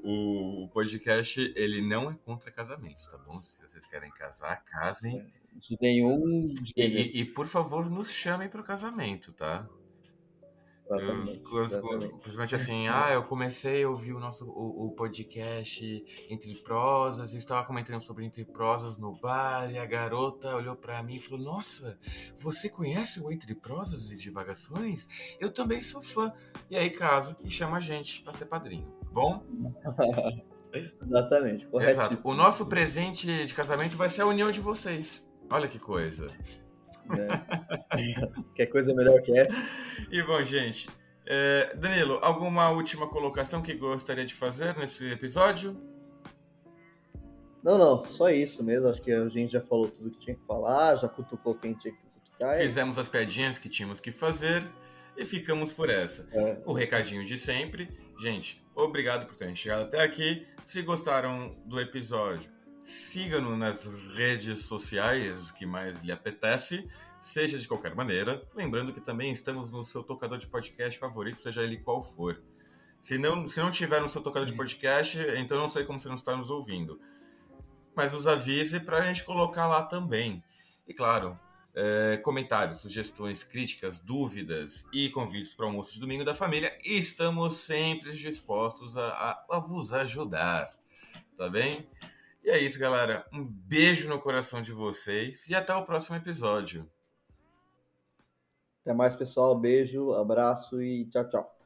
o, o, podcast ele não é contra casamentos, tá bom? Se vocês querem casar, casem. De nenhum. E, e, e por favor, nos chamem para o casamento, tá? Principalmente assim, ah, eu comecei a ouvir o nosso o, o, podcast Entre Prosas, estava comentando sobre Entre Prosas no bar, e a garota olhou para mim e falou: Nossa, você conhece o Entre Prosas e Divagações? Eu também sou fã. E aí casa e chama a gente para ser padrinho, tá bom? Exatamente, correto. O nosso presente de casamento vai ser a união de vocês. Olha que coisa. É. Quer coisa melhor que essa? E bom, gente. É, Danilo, alguma última colocação que gostaria de fazer nesse episódio? Não, não, só isso mesmo. Acho que a gente já falou tudo que tinha que falar, já cutucou quem tinha que cutucar. Fizemos as piadinhas que tínhamos que fazer e ficamos por essa. É. O recadinho de sempre. Gente, obrigado por terem chegado até aqui. Se gostaram do episódio, siga-nos nas redes sociais que mais lhe apetece, seja de qualquer maneira. Lembrando que também estamos no seu tocador de podcast favorito, seja ele qual for. Se não, se não tiver no seu tocador de podcast, então não sei como você não está nos ouvindo. Mas nos avise para a gente colocar lá também. E claro, é, comentários, sugestões, críticas, dúvidas e convites para o almoço de domingo da família. Estamos sempre dispostos a, a, a vos ajudar. Tá bem? E é isso, galera. Um beijo no coração de vocês e até o próximo episódio. Até mais, pessoal. Beijo, abraço e tchau, tchau.